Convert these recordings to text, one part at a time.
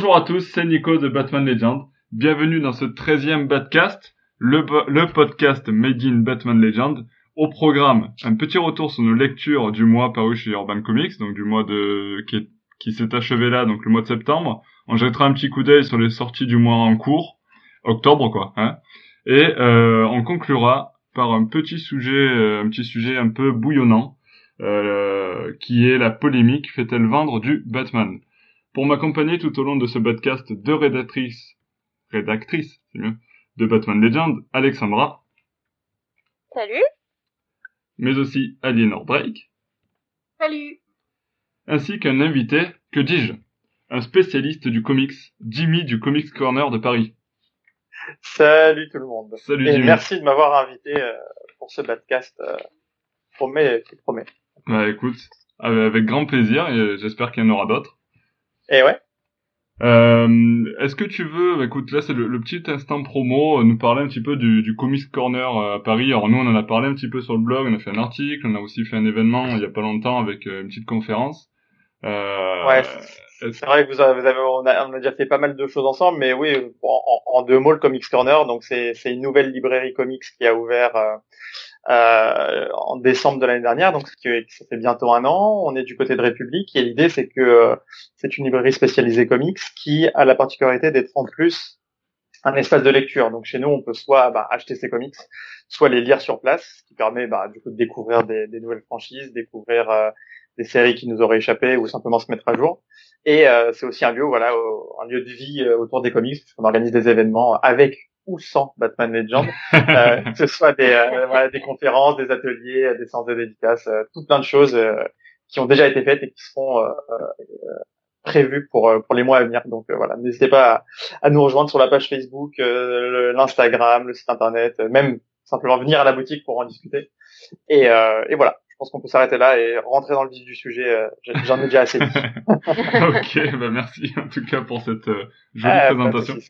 Bonjour à tous, c'est Nico de Batman Legend. Bienvenue dans ce 13e Batcast, le, podcast Made in Batman Legend. Au programme, un petit retour sur nos lectures du mois paru chez Urban Comics, donc du mois de qui, qui s'est achevé là, donc le mois de septembre. On jettera un petit coup d'œil sur les sorties du mois en cours, octobre quoi. Hein Et euh, on conclura par un petit sujet, euh, un petit sujet un peu bouillonnant, euh, qui est la polémique fait-elle vendre du Batman? Pour m'accompagner tout au long de ce podcast, deux rédactrices, rédactrices, c'est mieux, de Batman Legend, Alexandra. Salut. Mais aussi Aliénor Drake. Salut. Ainsi qu'un invité, que dis-je, un spécialiste du comics, Jimmy du Comics Corner de Paris. Salut tout le monde. Salut Et Jimmy. merci de m'avoir invité euh, pour ce podcast. Euh, promet, qui promet. Bah écoute, avec avec grand plaisir et j'espère qu'il y en aura d'autres. Et ouais. Euh, Est-ce que tu veux, bah, écoute, là c'est le, le petit instant promo, euh, nous parler un petit peu du, du Comics Corner euh, à Paris. Alors nous on en a parlé un petit peu sur le blog, on a fait un article, on a aussi fait un événement il y a pas longtemps avec euh, une petite conférence. Euh, Ouais, C'est vrai que vous avez, vous avez- on, a, on a déjà fait pas mal de choses ensemble, mais oui, en, deux mots, le Comics Corner, donc c'est c'est une nouvelle librairie comics qui a ouvert euh, euh, en décembre de l'année dernière, donc ça fait bientôt un an. On est du côté de République et l'idée c'est que euh, c'est une librairie spécialisée comics qui a la particularité d'être en plus un espace de lecture. Donc chez nous, on peut soit bah, acheter ses comics, soit les lire sur place, ce qui permet bah, du coup de découvrir des, des nouvelles franchises, découvrir euh, des séries qui nous auraient échappé ou simplement se mettre à jour. Et euh, c'est aussi un lieu, voilà, un lieu de vie euh, autour des comics, puisqu'on organise des événements avec ou sans Batman Legend, euh, que ce soit des, euh, voilà, des conférences, des ateliers, des séances de dédicaces, euh, tout plein de choses qui ont déjà été faites et qui seront prévues pour pour les mois à venir. Donc voilà, n'hésitez pas à, à nous rejoindre sur la page Facebook, l'Instagram, le site internet, même simplement venir à la boutique pour en discuter. Et, et voilà, je pense qu'on peut s'arrêter là et rentrer dans le vif du sujet. J'en ai déjà assez dit. ok, bah merci en tout cas pour cette jolie Ah, présentation. bon.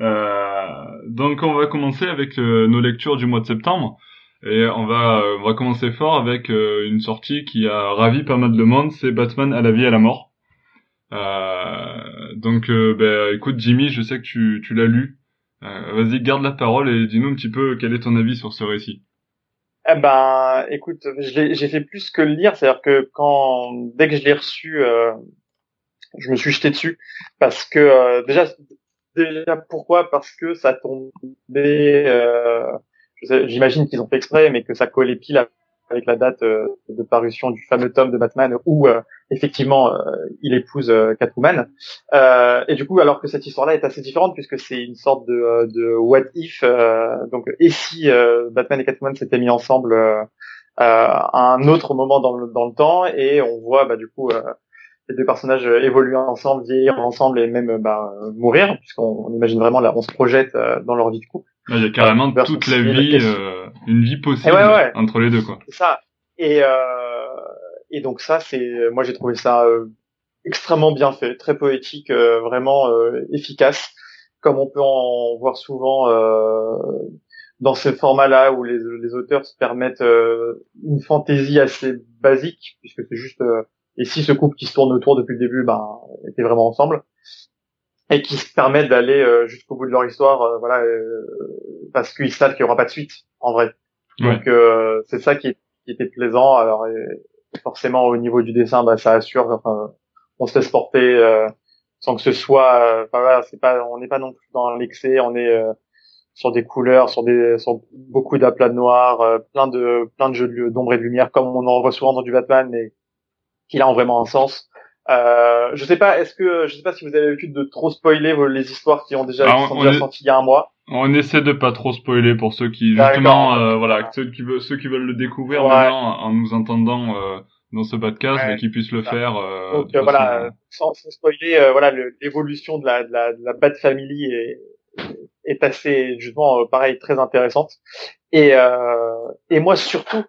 Euh, donc on va commencer avec euh, nos lectures du mois de septembre et on va euh, on va commencer fort avec une sortie qui a ravi pas mal de monde, c'est Batman à la vie et à la mort. Euh, donc euh, ben, écoute Jimmy, je sais que tu, tu l'as lu. Vas-y, garde la parole et dis-nous un petit peu quel est ton avis sur ce récit. Eh ben, écoute, j'ai fait plus que le lire, c'est-à-dire que quand dès que je l'ai reçu, je me suis jeté dessus parce que déjà, déjà pourquoi? Parce que ça tombait. Euh, J'imagine qu'ils ont fait exprès, mais que ça collait pile avec la date euh, de parution du fameux tome de Batman où euh, effectivement il épouse Catwoman. Et du coup, alors que cette histoire-là est assez différente puisque c'est une sorte de, de what if. donc, et si Batman et Catwoman s'étaient mis ensemble à un autre moment dans le, dans le temps et on voit bah, du coup les deux personnages euh, évoluer ensemble, vieillir ensemble et même euh, bah, mourir puisqu'on on imagine vraiment là, on se projette euh, dans leur vie de couple. Il y a carrément toute la vie, euh, une vie possible Et ouais, ouais. entre les deux quoi. C'est ça. Et euh, et donc ça, c'est moi j'ai trouvé ça euh, extrêmement bien fait, très poétique, euh, vraiment euh, efficace, comme on peut en voir souvent euh, dans ces formats-là où les, les auteurs se permettent euh, une fantaisie assez basique, puisque c'est juste euh, et si ce couple qui se tourne autour depuis le début, ben était vraiment ensemble et qui se permettent d'aller euh, jusqu'au bout de leur histoire, euh, voilà, euh, parce qu'ils savent qu'il y aura pas de suite en vrai. Ouais. Donc euh, c'est ça qui, qui était plaisant. Alors forcément au niveau du dessin, bah, ça assure. Enfin, on se laisse porter euh, sans que ce soit. Enfin voilà, c'est pas, on n'est pas non plus dans l'excès. On est euh, sur des couleurs, sur des, sur beaucoup d'aplats de noir, euh, plein de, plein de jeux d'ombre et de lumière, comme on en voit souvent dans du Batman, mais qui a vraiment un sens. Euh, je sais pas, est-ce que, je sais pas si vous avez l'habitude de trop spoiler vos- les histoires qui ont déjà, Ah, qui sont déjà est- sorties il y a un mois. On essaie de pas trop spoiler pour ceux qui justement euh, voilà ceux qui veulent ceux qui veulent le découvrir Ouais. maintenant en nous entendant euh, dans ce podcast Ouais, mais qui puissent le ça. faire euh, Donc euh, voilà, euh, sans, sans spoiler, euh, voilà, l'évolution de la, de la, de la Bat Family est, est assez, justement, pareil, très intéressante. Et, euh, et moi surtout,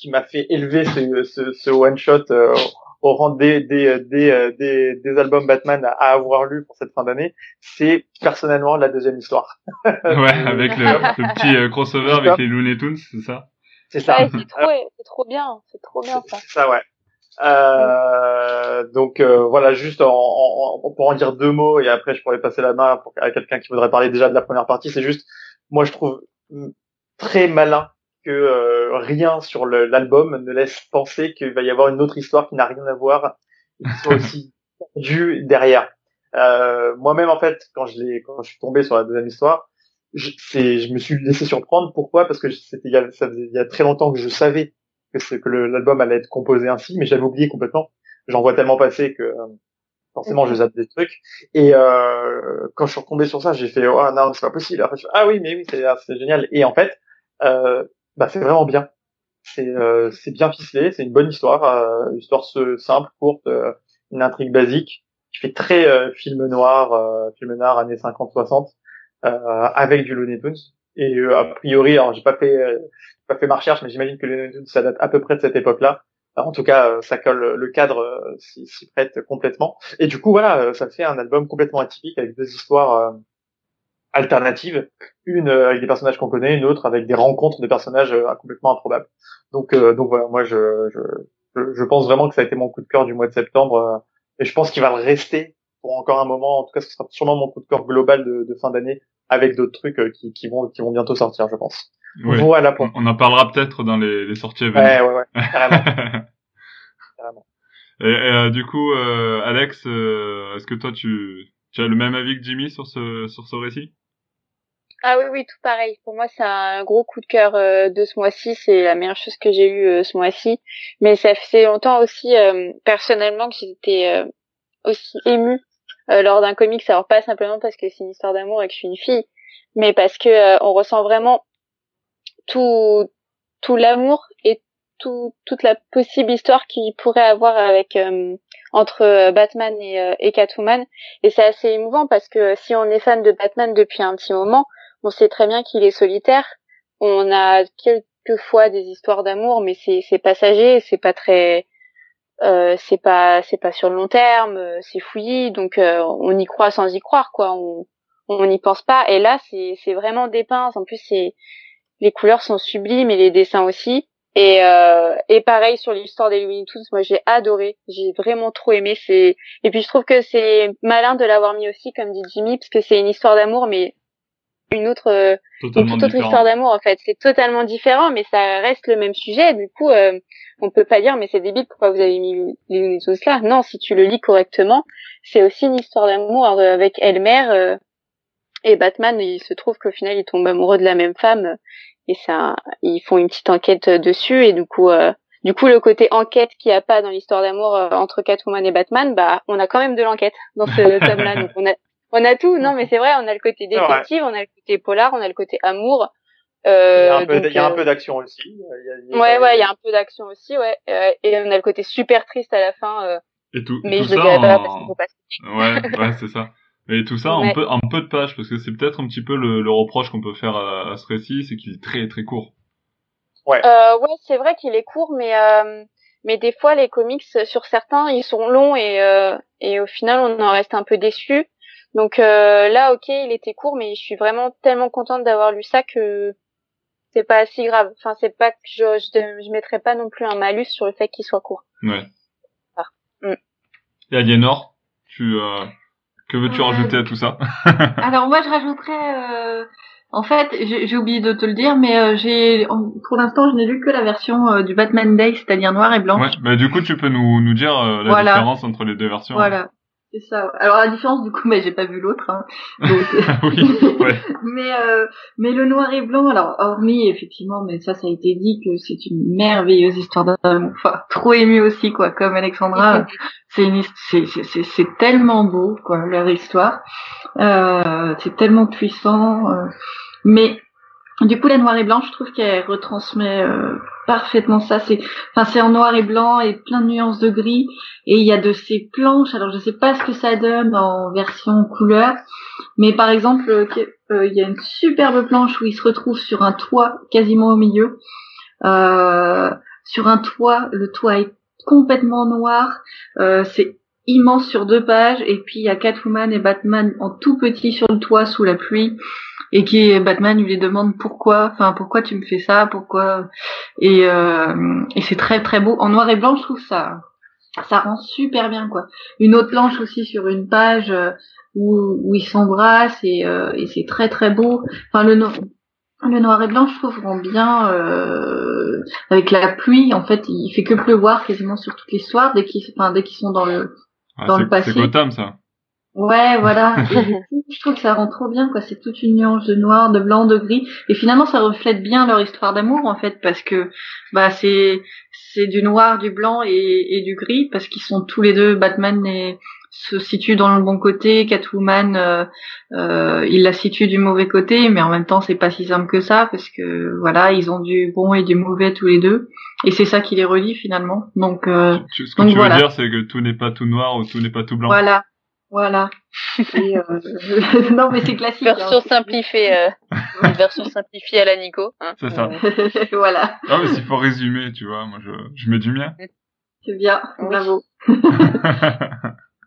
qui m'a fait élever ce, ce, ce one shot euh, au rang des, des, des, euh, des, des albums Batman à, avoir lu pour cette fin d'année, c'est personnellement la deuxième histoire. ouais avec le, le petit euh, crossover avec les Looney Tunes c'est ça? C'est ça. Ouais, c'est trop, c'est trop bien, c'est trop bien C'est ça. c'est ça, ouais. Euh, donc voilà, juste en, en, pour en dire deux mots et après je pourrais passer la main pour, à quelqu'un qui voudrait parler déjà de la première partie. C'est juste, moi je trouve très malin que rien sur l'album ne laisse penser qu'il va y avoir une autre histoire qui n'a rien à voir et qui soit aussi due derrière. Euh, Moi-même, en fait, quand je l'ai, quand je suis tombé sur la deuxième histoire, je, je me suis laissé surprendre. Pourquoi? Parce que c'était il y a, ça faisait il y a très longtemps que je savais que, que l'album allait être composé ainsi, mais j'avais oublié complètement. J'en vois tellement passer que euh, forcément je zappe des trucs. Et euh, quand je suis retombé sur ça, j'ai fait oh non c'est pas possible. Après, ah oui mais oui c'est c'est génial. Et en fait, euh, bah c'est vraiment bien. C'est euh, bien ficelé, c'est une bonne histoire, euh, une histoire simple, courte, euh, une intrigue basique qui fait très euh, film noir, film noir années 50-60, euh, avec du Looney Tunes. Et a priori, alors j'ai pas fait pas fait ma recherche, mais j'imagine que Looney Tunes ça date à peu près de cette époque-là. En tout cas, ça colle le cadre s'y prête complètement. Et du coup, voilà, ça fait un album complètement atypique avec deux histoires alternatives, une avec des personnages qu'on connaît, une autre avec des rencontres de personnages complètement improbables. Donc, donc voilà, moi je, je, je pense vraiment que ça a été mon coup de cœur du mois de septembre et je pense qu'il va le rester pour encore un moment. En tout cas, ce sera sûrement mon coup de cœur global de, de fin d'année avec d'autres trucs euh, qui, qui, vont qui vont bientôt sortir, je pense. Voilà. Pour... On en parlera peut-être dans les, les sorties à venir. Ouais, ouais, ouais, carrément. carrément. Et, euh, du coup, euh, Alex, euh, est-ce que toi tu, tu as le même avis que Jimmy sur ce sur ce récit? Ah oui, oui, tout pareil. Pour moi, c'est un gros coup de cœur de ce mois-ci. C'est la meilleure chose que j'ai eue ce mois-ci. Mais ça fait longtemps aussi, personnellement, que j'étais aussi émue lors d'un comics. Alors pas simplement parce que c'est une histoire d'amour et que je suis une fille, mais parce que on ressent vraiment tout tout l'amour et tout, toute la possible histoire qu'il pourrait avoir avec entre Batman et, et Catwoman. Et c'est assez émouvant parce que si on est fan de Batman depuis un petit moment, on sait très bien qu'il est solitaire. On a quelques fois des histoires d'amour, mais c'est c'est passager, c'est pas très euh, c'est pas c'est pas sur le long terme, euh, c'est fouillis, donc euh, on y croit sans y croire quoi. On on n'y pense pas. Et là c'est c'est vraiment dépeint. En plus c'est les couleurs sont sublimes et les dessins aussi. Et euh, et pareil sur l'histoire des Looney Tunes, moi j'ai adoré, j'ai vraiment trop aimé. C'est et puis je trouve que c'est malin de l'avoir mis aussi comme dit Jimmy parce que c'est une histoire d'amour mais une autre euh, une toute autre histoire d'amour en fait. C'est totalement différent mais ça reste le même sujet. Du coup euh, on peut pas dire mais c'est débile pourquoi vous avez mis les Looney là? Non si tu le lis correctement c'est aussi une histoire d'amour euh, avec Elmer euh, et Batman il se trouve qu'au final ils tombent amoureux de la même femme et ça ils font une petite enquête dessus et du coup du coup, le côté enquête qu'il n'y a pas dans l'histoire d'amour entre Catwoman et Batman, bah, on a quand même de l'enquête dans ce tome-là. Donc, on a, on a tout, non mais c'est vrai, on a le côté détective, on a le côté polar, on a le côté amour. Euh, il y a un peu, il y a un peu d'action aussi. Il y a, ouais, ouais, il y a un peu d'action aussi, ouais. Euh, et on a le côté super triste à la fin. Euh, et tout, mais tout je ça le pas parce qu'il faut passer. Ouais, ouais, c'est ça. Et tout ça en peu, en peu de pages, parce que c'est peut-être un petit peu le, le reproche qu'on peut faire à, à ce récit, c'est qu'il est très très court. Ouais. Euh, ouais, c'est vrai qu'il est court, mais euh, mais des fois les comics sur certains ils sont longs et euh, et au final on en reste un peu déçu. Donc euh, là, ok, il était court, mais je suis vraiment tellement contente d'avoir lu ça que c'est pas si grave. Enfin, c'est pas que je, je, je mettrais pas non plus un malus sur le fait qu'il soit court. Ouais. Ah. Mm. Et Aliénor, tu euh, que veux-tu rajouter à tout ça? Alors moi, je rajouterais. Euh... En fait, j'ai oublié de te le dire, mais euh, j'ai, pour l'instant, je n'ai lu que la version euh, du Batman Day, c'est-à-dire noir et blanc. Ouais, mais du coup, tu peux nous, nous dire euh, la différence entre les deux versions. Voilà. C'est ça. Alors la différence du coup, mais j'ai pas vu l'autre. Hein. oui, ouais. mais euh, mais le noir et blanc, alors hormis effectivement, mais ça ça a été dit que c'est une merveilleuse histoire d'amour. Enfin, trop ému aussi quoi, comme Alexandra. c'est une c'est c'est c'est tellement beau quoi leur histoire. Euh, c'est tellement puissant. Euh, mais du coup, la noir et blanc, je trouve qu'elle retransmet euh, parfaitement ça. C'est, enfin, en noir et blanc et plein de nuances de gris. Et il y a de ces planches. Alors, je sais pas ce que ça donne en version couleur, mais par exemple, euh, il y a une superbe planche où il se retrouve sur un toit quasiment au milieu. Euh, sur un toit, le toit est complètement noir. c'est immense sur deux pages. Et puis il y a Catwoman et Batman en tout petit sur le toit sous la pluie et qui Batman lui demande pourquoi, enfin pourquoi tu me fais ça, pourquoi et, euh, et c'est très très beau en noir et blanc je trouve ça ça rend super bien quoi. Une autre planche aussi sur une page euh, où, où ils s'embrassent et, euh, et c'est très très beau. Enfin le le noir et blanc, je trouve, rend bien euh, avec la pluie. En fait, il fait que pleuvoir quasiment sur toute l'histoire dès qu'ils, enfin, dès qu'ils sont dans le Ah, dans le passé. C'est Gotham, ça. Ouais, voilà. Et du coup, je trouve que ça rend trop bien, quoi. C'est toute une nuance de noir, de blanc, de gris. Et finalement, ça reflète bien leur histoire d'amour, en fait, parce que, bah, c'est, c'est du noir, du blanc et, et du gris, parce qu'ils sont tous les deux, Batman et, se situe dans le bon côté, Catwoman, euh, euh, il la situe du mauvais côté, mais en même temps, c'est pas si simple que ça, parce que, voilà, ils ont du bon et du mauvais tous les deux. Et c'est ça qui les relie, finalement. Donc, euh, ce que donc tu voilà. veux dire, c'est que tout n'est pas tout noir ou tout n'est pas tout blanc. voilà. Voilà. Et, euh, non, mais c'est classique. Version hein. simplifiée, euh, une version simplifiée à la Nico. Hein. C'est ça. voilà, Ah, mais s'il faut résumer, tu vois, moi, je, je mets du mien. c'est bien, Oui. bravo.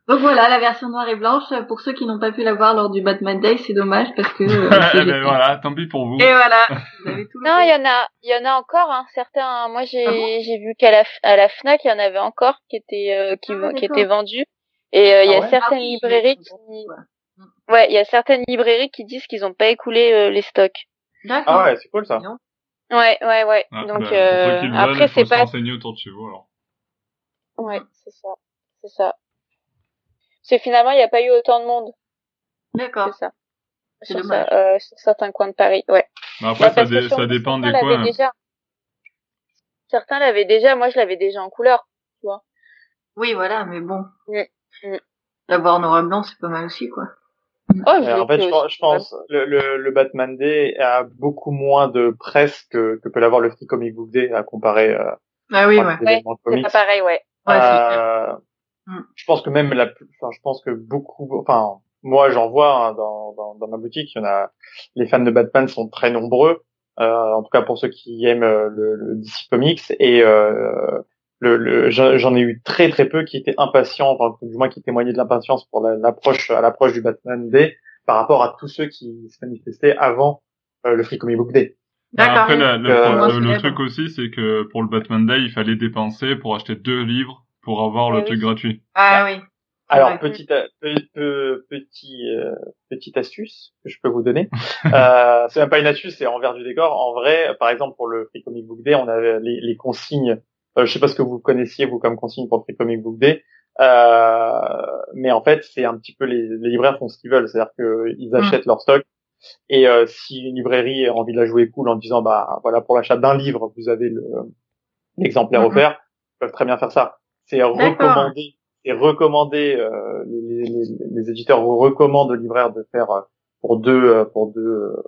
Donc voilà, la version noire et blanche, pour ceux qui n'ont pas pu la voir lors du Batman Day, c'est dommage parce que... euh, Eh ben, voilà, tant pis pour vous. Et voilà, vous avez tout Non, il y en a, il y en a encore, hein, certains. Moi, j'ai, Ah bon j'ai vu qu'à la, à la Fnac, il y en avait encore qui étaient, euh, qui, Ah, qui étaient vendus. Et euh, il y Ah a ouais? certaines Ah oui, librairies qui, ouais. ouais, il y a certaines librairies qui disent qu'ils n'ont pas écoulé euh, les stocks. D'accord. Ah ouais, c'est cool ça. Non. Ouais, ouais, ouais. Ah, Donc bah, euh, veulent, après, c'est se pas, renseigner autour de chez vous, alors. ouais, c'est ça, c'est ça. C'est finalement, il n'y a pas eu autant de monde, D'accord. c'est ça. C'est Sur, dommage. ça, euh, sur certains coins de Paris, ouais. Mais après, Bah, ça, dé- dépend des certains l'avaient coins. Déjà. Certains l'avaient déjà, moi je l'avais déjà en couleur. Oui, voilà, mais bon. D'avoir noir et blanc, c'est pas mal aussi, quoi. Oh, en fait, je, je pense le, le, le Batman Day a beaucoup moins de presse que, que peut l'avoir le Free Comic Book Day à comparer euh, Ah oui, à ouais. événements C'est pas pareil, ouais. Ouais, c'est Euh, Mm. Je pense que même la, plus- enfin, je pense que beaucoup, enfin, moi j'en vois hein, dans, dans, dans ma boutique, il y en a, les fans de Batman sont très nombreux, euh, en tout cas pour ceux qui aiment euh, le, le DC Comics et euh, le, le, j'en ai eu très très peu qui étaient impatients, enfin du moins qui témoignaient de l'impatience pour la- l'approche à l'approche du Batman Day par rapport à tous ceux qui se manifestaient avant euh, le Free Comic Book Day. Bah, D'accord. Après, la- le, Euh, le- le truc aussi, c'est que pour le Batman Day, il fallait dépenser pour acheter deux livres pour avoir Eh le oui. truc gratuit. Ah oui. Alors Ouais. petite petit euh, petite astuce que je peux vous donner. euh, c'est même pas une astuce, c'est envers du décor. En vrai, par exemple pour le Free Comic Book Day, on avait les, les consignes. Euh, je sais pas ce que vous connaissiez vous comme consigne pour le Free Comic Book Day, euh, mais en fait c'est un petit peu les, les libraires font ce qu'ils veulent, c'est-à-dire qu'ils achètent leur stock. Et euh, si une librairie a envie de la jouer cool en disant bah voilà pour l'achat d'un livre vous avez le l'exemplaire Mhm. offert, ils peuvent très bien faire ça. C'est recommandé c'est recommandé euh, les, les, les éditeurs recommandent aux libraires de faire euh, pour deux euh, pour deux euh,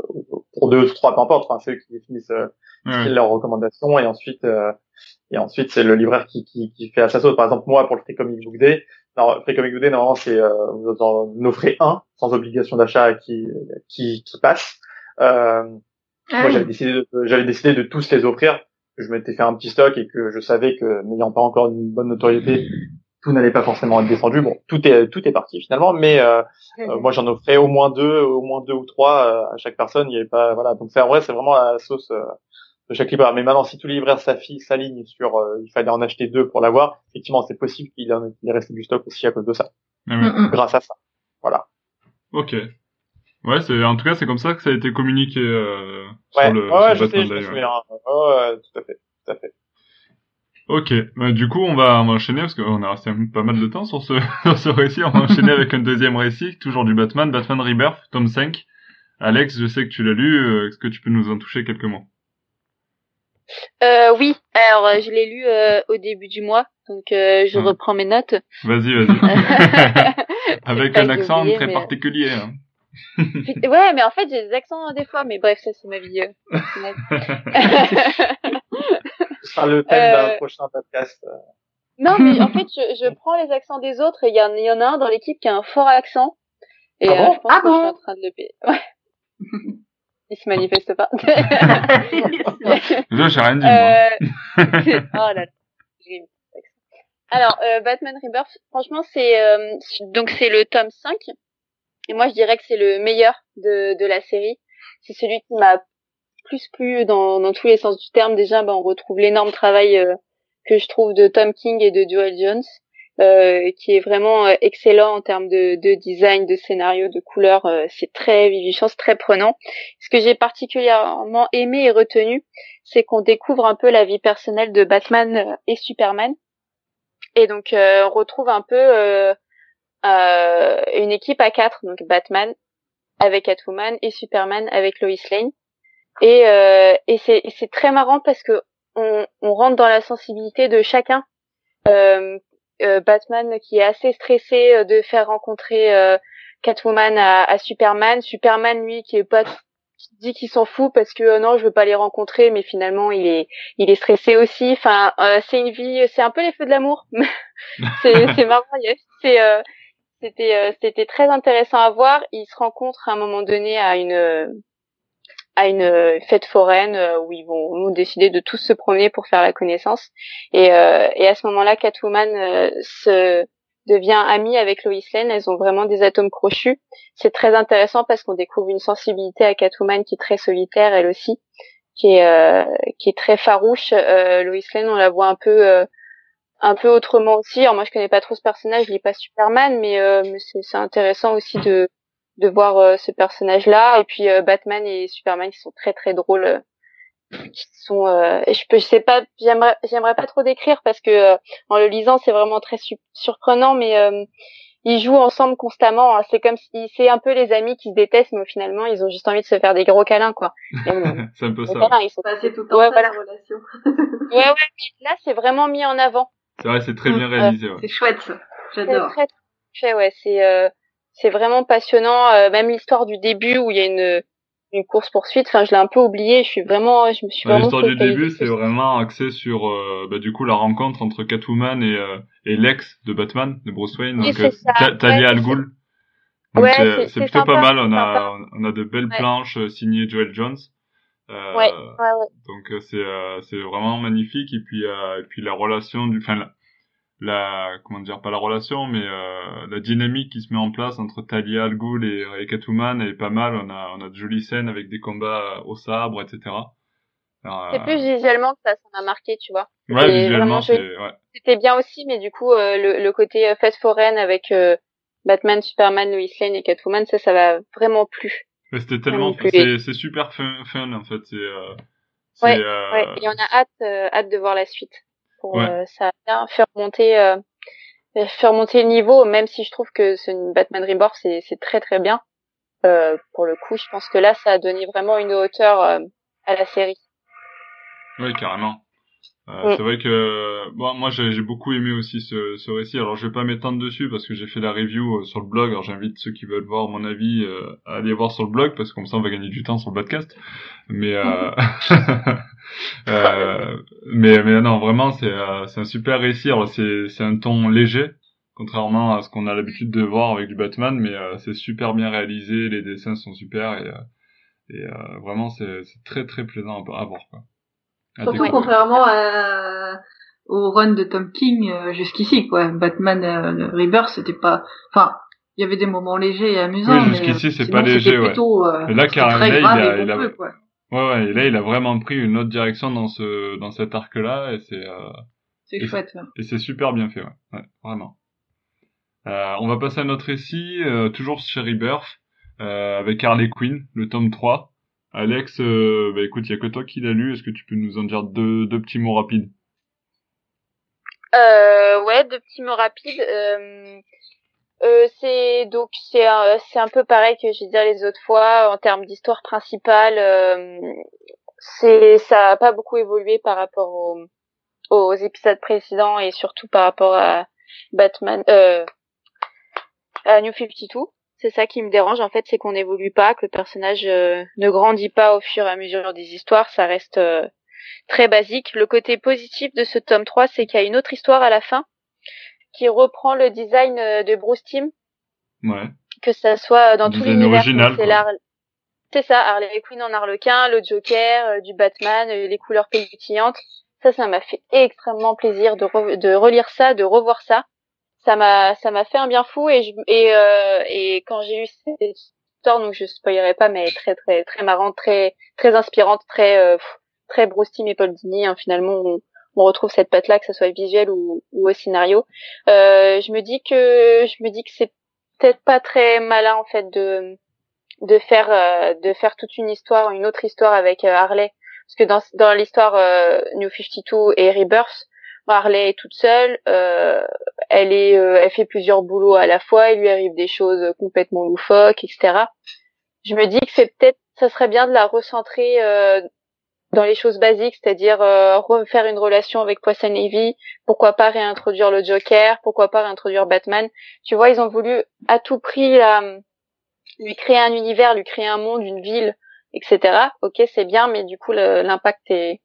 pour deux ou trois peu importe enfin c'est eux qui définissent euh, ouais. leurs recommandations et ensuite euh, et ensuite c'est le libraire qui, qui, qui fait à sa sauce. Par exemple moi pour le Free Comic Book Day non, Free Comic Book Day normalement c'est euh, vous en offrez un sans obligation d'achat qui qui qui passe. Euh, Ah moi j'avais décidé de, j'avais décidé de tous les offrir. Que je m'étais fait un petit stock et que je savais que n'ayant pas encore une bonne notoriété tout n'allait pas forcément être descendu. Bon tout est tout est parti finalement mais euh, euh, moi j'en offrais au moins deux au moins deux ou trois euh, à chaque personne. Il y avait pas voilà. Donc c'est en vrai c'est vraiment la sauce euh, de chaque libraire. Mais maintenant si tous les libraires s'affi- s'alignent sur euh, il fallait en acheter deux pour l'avoir effectivement c'est possible qu'il en ait resté du stock aussi à cause de ça. Ouais, ouais. Mm, mm. grâce à ça. Voilà. Ok. Ouais, c'est en tout cas c'est comme ça que ça a été communiqué euh, ouais. sur le, ouais, sur je sais je me ouais. souviens. Ouais, tout à fait tout à fait Ok, bah, du coup on va, on va enchaîner parce qu'on a resté pas mal de temps sur ce, sur ce récit. On va enchaîner avec un deuxième récit, toujours du Batman, Batman Rebirth, tome 5. Alex, je sais que tu l'as lu, euh, est-ce que tu peux nous en toucher quelques mots? Euh, oui, alors euh, je l'ai lu euh, au début du mois, donc euh, je Mhm. reprends mes notes. Vas-y, vas-y. avec un accent oublié, très mais- particulier. hein. ouais, mais en fait j'ai des accents des fois, mais bref, ça c'est ma vie. Euh, ce sera le thème Euh, d'un prochain podcast euh. non, mais en fait je, je prends les accents des autres et il y, en- il y en a un dans l'équipe qui a un fort accent. Et Ah euh, bon je pense Ah que je suis bon en train de le payer. Ouais. Il se manifeste pas. Déjà, j'ai rien dit, moi. Euh, oh là là. Alors, euh, Batman Rebirth, franchement, c'est euh, donc c'est le tome 5. Et moi, je dirais que c'est le meilleur de, de la série. C'est celui qui m'a plus plu dans, dans tous les sens du terme. Déjà, ben, on retrouve l'énorme travail euh, que je trouve de Tom King et de Joel Jones. euh, qui est vraiment euh, excellent en termes de, de, design, de scénario, de couleurs. Euh, c'est très vivifiant, c'est très prenant. Ce que j'ai particulièrement aimé et retenu, c'est qu'on découvre un peu la vie personnelle de Batman et Superman. Et donc on retrouve un peu une équipe à quatre, donc Batman avec Catwoman et Superman avec Lois Lane. Et, et c'est très marrant parce que on, on, rentre dans la sensibilité de chacun. Euh, euh, Batman qui est assez stressé euh, de faire rencontrer euh, Catwoman à, à, Superman. Superman lui qui est pas qui dit qu'il s'en fout parce que non je veux pas les rencontrer mais finalement il est il est stressé aussi. Enfin c'est une vie c'est un peu les feux de l'amour. c'est c'est marrant. C'est c'était c'était très intéressant à voir. Ils se rencontrent à un moment donné à une à une euh, fête foraine euh, où ils vont, décider de tous se promener pour faire la connaissance. Et, euh, et à ce moment-là, Catwoman se devient amie avec Lois Lane. Elles ont vraiment des atomes crochus. C'est très intéressant parce qu'on découvre une sensibilité à Catwoman qui est très solitaire, elle aussi, qui est qui est très farouche. Lois Lane, on la voit un peu un peu autrement aussi. Alors moi, je connais pas trop ce personnage, je lis pas Superman, mais, mais c'est intéressant aussi de de voir euh, ce personnage-là. Et puis euh, Batman et Superman qui sont très très drôles. Euh, qui sont, je, peux, je sais pas, j'aimerais, j'aimerais pas trop décrire parce que en le lisant c'est vraiment très surprenant, mais ils jouent ensemble constamment. Hein. C'est comme si c'est un peu les amis qui se détestent, mais finalement ils ont juste envie de se faire des gros câlins, quoi. c'est un peu ça. ils sont passés tout le temps ouais, voilà. la relation. ouais, ouais. Là, c'est vraiment mis en avant. C'est vrai, c'est très bien réalisé. Ouais. C'est chouette, j'adore. C'est très, très ouais. C'est c'est vraiment passionnant. Euh, même l'histoire du début où il y a une une course poursuite. Enfin, je l'ai un peu oublié. Je suis vraiment, je me suis vraiment. L'histoire du début, c'est vraiment axé sur, euh, bah, du coup, la rencontre entre Catwoman et euh, et l'ex de Batman, de Bruce Wayne, donc Talia Al Ghul. Donc c'est plutôt pas mal. On a on a de belles planches signées Joel Jones. Euh, ouais, ouais, Donc c'est c'est vraiment magnifique et puis et puis la relation du, enfin la comment dire pas la relation mais euh, la dynamique qui se met en place entre Talia Al Ghul et, et Catwoman est pas mal. On a on a de jolies scènes avec des combats au sabre etc c'est plus visuellement que ça ça m'a marqué tu vois. Ouais visuellement c'était ouais. bien aussi mais du coup euh, le, le côté euh, fête foraine avec euh, Batman Superman Lois Lane et Catwoman ça ça va vraiment plus c'était tellement c'est c'est super fun, fun en fait. C'est ouais, ouais. et on a hâte hâte de voir la suite euh, ça a bien fait remonter, euh, fait remonter le niveau, même si je trouve que ce Batman Rebirth c'est, c'est très très bien. Euh, pour le coup, je pense que là, ça a donné vraiment une hauteur à la série. Oui, carrément. Euh, mm. C'est vrai que bon, moi j'ai beaucoup aimé aussi ce, ce, récit. Alors je vais pas m'étendre dessus parce que j'ai fait la review sur le blog. Alors j'invite ceux qui veulent voir mon avis euh, à aller voir sur le blog parce que comme ça on va gagner du temps sur le podcast. Mais euh, Euh, mais mais non, vraiment c'est euh, c'est un super récit. Alors c'est c'est un ton léger, contrairement à ce qu'on a l'habitude de voir avec du Batman, mais euh, c'est super bien réalisé, les dessins sont super et et vraiment c'est c'est très très plaisant à, voir quoi. Surtout contrairement à au run de Tom King jusqu'ici quoi. Batman euh, Rebirth c'était pas enfin il y avait des moments légers et amusants. Oui, jusqu'ici, c'est pas léger, ouais. Plutôt, euh, là, carrément, il a, il a, Ouais, ouais, et là, il a vraiment pris une autre direction dans ce, dans cet arc-là, et c'est, euh, c'est chouette, ouais. Et c'est super bien fait, ouais, ouais vraiment. Euh, on va passer à notre récit, euh, toujours chez Rebirth, euh, avec Harley Quinn, le tome 3. Alex, euh, bah écoute, il y a que toi qui l'as lu, est-ce que tu peux nous en dire deux, deux petits mots rapides? Euh, Ouais, deux petits mots rapides. Euh, euh, c'est donc c'est un, c'est un peu pareil que j'ai dit les autres fois en termes d'histoire principale. Euh, c'est ça a pas beaucoup évolué par rapport aux, épisodes précédents et surtout par rapport à Batman à New 52. C'est ça qui me dérange en fait, c'est qu'on n'évolue pas, que le personnage euh, ne grandit pas au fur et à mesure des histoires, ça reste euh, très basique. Le côté positif de ce tome 3, c'est qu'il y a une autre histoire à la fin qui reprend le design euh, de Bruce Timm. Ouais. Que ça soit dans tout l'univers. C'est ça, Harley Quinn en Harlequin, le Joker, euh, du Batman, les couleurs pétillantes. Ça, ça m'a fait extrêmement plaisir de, de relire ça, de revoir ça. Ça m'a, ça m'a fait un bien fou et je, et, et quand j'ai eu cette histoire, donc je spoilerai pas, mais très très très marrante, très très inspirante, très très Bruce Timm et Paul Dini. Hein, finalement, on retrouve cette patte là que ce soit visuel ou, ou au scénario euh, je me dis que je me dis que c'est peut-être pas très malin en fait de de faire euh, de faire toute une histoire une autre histoire avec euh, Harley parce que dans dans l'histoire euh, New 52 et Rebirth Harley est toute seule elle est elle fait plusieurs boulots à la fois il lui arrive des choses complètement loufoques etc je me dis que c'est peut-être ça serait bien de la recentrer dans les choses basiques, c'est-à-dire euh, refaire une relation avec Poison Ivy, pourquoi pas réintroduire le Joker, pourquoi pas réintroduire Batman. Tu vois, ils ont voulu à tout prix lui créer un univers, lui créer un monde, une ville, etc. Ok, c'est bien, mais du coup l'impact est,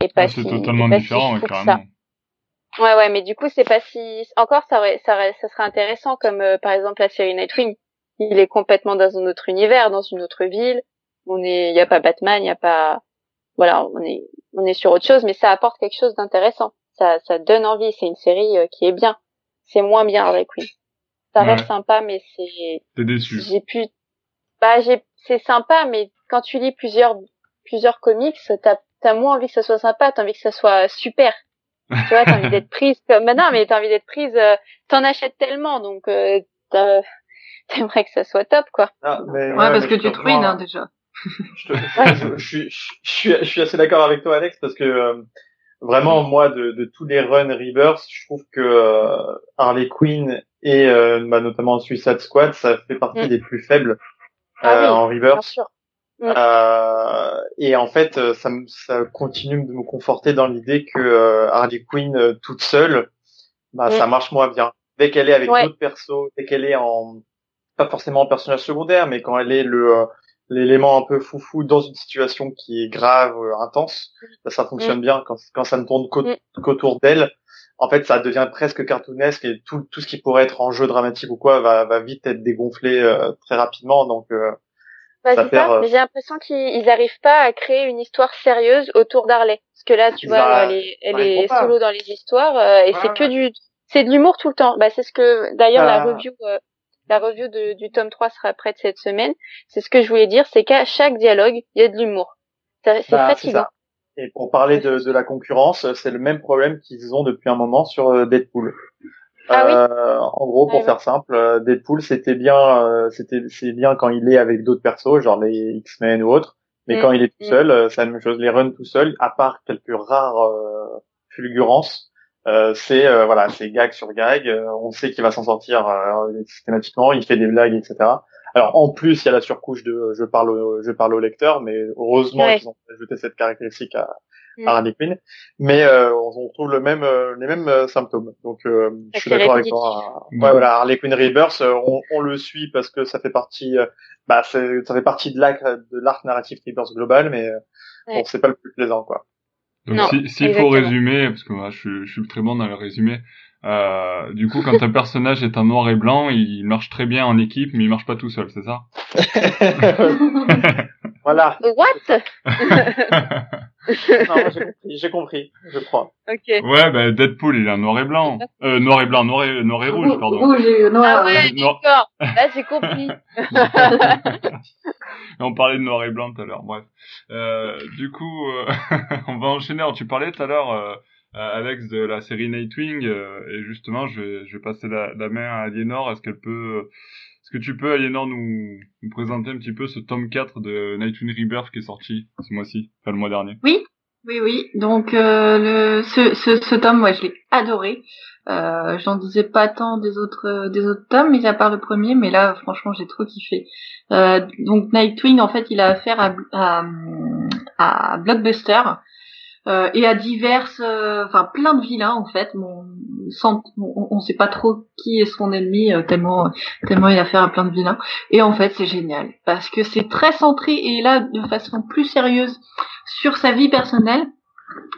est pas si. C'est totalement différent, carrément. Ouais, ouais, mais du coup c'est pas si. Encore, ça, aurait, ça, ça serait intéressant, comme euh, par exemple la série Nightwing. Il est complètement dans un autre univers, dans une autre ville. On est, il y a pas Batman, il y a pas voilà, on est on est sur autre chose, mais ça apporte quelque chose d'intéressant. Ça ça donne envie. C'est une série euh, qui est bien. C'est moins bien Harley Quinn. Ça reste sympa, mais c'est. T'es déçu. J'ai pu. Bah j'ai. C'est sympa, mais quand tu lis plusieurs plusieurs comics, t'as t'as moins envie que ça soit sympa. T'as envie que ça soit super. tu vois, t'as envie d'être prise comme. Bah non, mais t'as envie d'être prise. Euh, t'en achètes tellement, donc euh, t'aimerais que ça soit top, quoi. Ah, mais, ouais, parce que tu te ruines hein, déjà je, suis, je, suis, assez d'accord avec toi, Alex, parce que euh, vraiment, moi, de, de, tous les runs Rebirth, je trouve que euh, Harley Quinn et euh, bah, notamment Suicide Squad, ça fait partie mm. des plus faibles ah en Rebirth. Mm. et en fait, ça, ça continue de me conforter dans l'idée que Harley Quinn toute seule, bah, ça mm. marche moins bien. Dès qu'elle est avec d'autres persos, dès qu'elle est en pas forcément en personnage secondaire, mais quand elle est le l'élément un peu foufou dans une situation qui est grave, euh, intense, ça, ça fonctionne mm. bien. Quand, quand ça ne tourne mm. qu'autour d'elle, en fait, ça devient presque cartoonesque et tout, tout ce qui pourrait être en jeu dramatique ou quoi va, va vite être dégonflé euh, très rapidement. Donc, euh, ça perd, Mais j'ai l'impression qu'ils arrivent pas à créer une histoire sérieuse autour d'Harley. Parce que là, tu vois, elle est, elle est solo dans les histoires et c'est que du, c'est de l'humour tout le temps. Bah, c'est ce que d'ailleurs la bah. review la review de, du tome 3 sera prête cette semaine. C'est ce que je voulais dire, c'est qu'à chaque dialogue, il y a de l'humour. C'est bah, fatigant. Et pour parler de, de la concurrence, c'est le même problème qu'ils ont depuis un moment sur euh, Deadpool. Ah euh, en gros, pour faire simple, euh, Deadpool c'était bien, euh, c'était c'est bien quand il est avec d'autres persos, genre les X-Men ou autres. Mais mm. quand il est tout mm. seul, c'est la même chose. Les runs tout seul, à part quelques rares fulgurances, euh, c'est euh, voilà, c'est gag sur gag. Euh, on sait qu'il va s'en sortir systématiquement. Il fait des blagues, etc. Alors en plus, il y a la surcouche de je parle au, je parle au lecteur, mais heureusement qu'ils ont ajouté cette caractéristique à, mm. Harley Quinn. Mais on, retrouve le même les mêmes symptômes. Donc je suis d'accord avec toi. Ouais, voilà, Harley Quinn Rebirth, on, on, le suit parce que ça fait partie bah ça fait partie de l'arc de l'arc narratif Rebirth global, mais bon, c'est pas le plus plaisant quoi. Donc s'il faut résumer, parce que moi je, je, suis très bon dans le résumé, euh, du coup quand un personnage est en noir et blanc, il marche très bien en équipe, mais il marche pas tout seul, c'est ça? Voilà. What? J'ai compris, je crois. Ok. Ouais, bah Deadpool, il est en noir et blanc. Euh, noir et blanc, noir et, noir et rouge, pardon. Rouge et noir. Ah ouais, d'accord. Là, j'ai compris. on parlait de noir et blanc tout à l'heure, bref. Euh, du coup, euh, on va enchaîner. Alors, tu parlais tout à l'heure, euh, Alex, de la série Nightwing, euh, et justement, je vais, je vais passer la, la main à Aliénor. Est-ce qu'elle peut est-ce que tu peux, Aliénor, nous, nous présenter un petit peu ce tome 4 de Nightwing Rebirth qui est sorti ce mois-ci, enfin le mois dernier? Oui, oui, oui. Donc euh, le, ce, ce, ce, tome, moi, je l'ai adoré. Euh, J'en disais pas tant des autres des autres tomes, mis à part le premier, mais là, franchement, j'ai trop kiffé. Euh, donc Nightwing, en fait, il a affaire à, à, à Blockbuster, euh, et à diverses, euh, enfin plein de vilains en fait. on, on, sait pas trop qui est son ennemi euh, tellement tellement il a affaire à plein de vilains. Et en fait c'est génial parce que c'est très centré et là de façon plus sérieuse sur sa vie personnelle.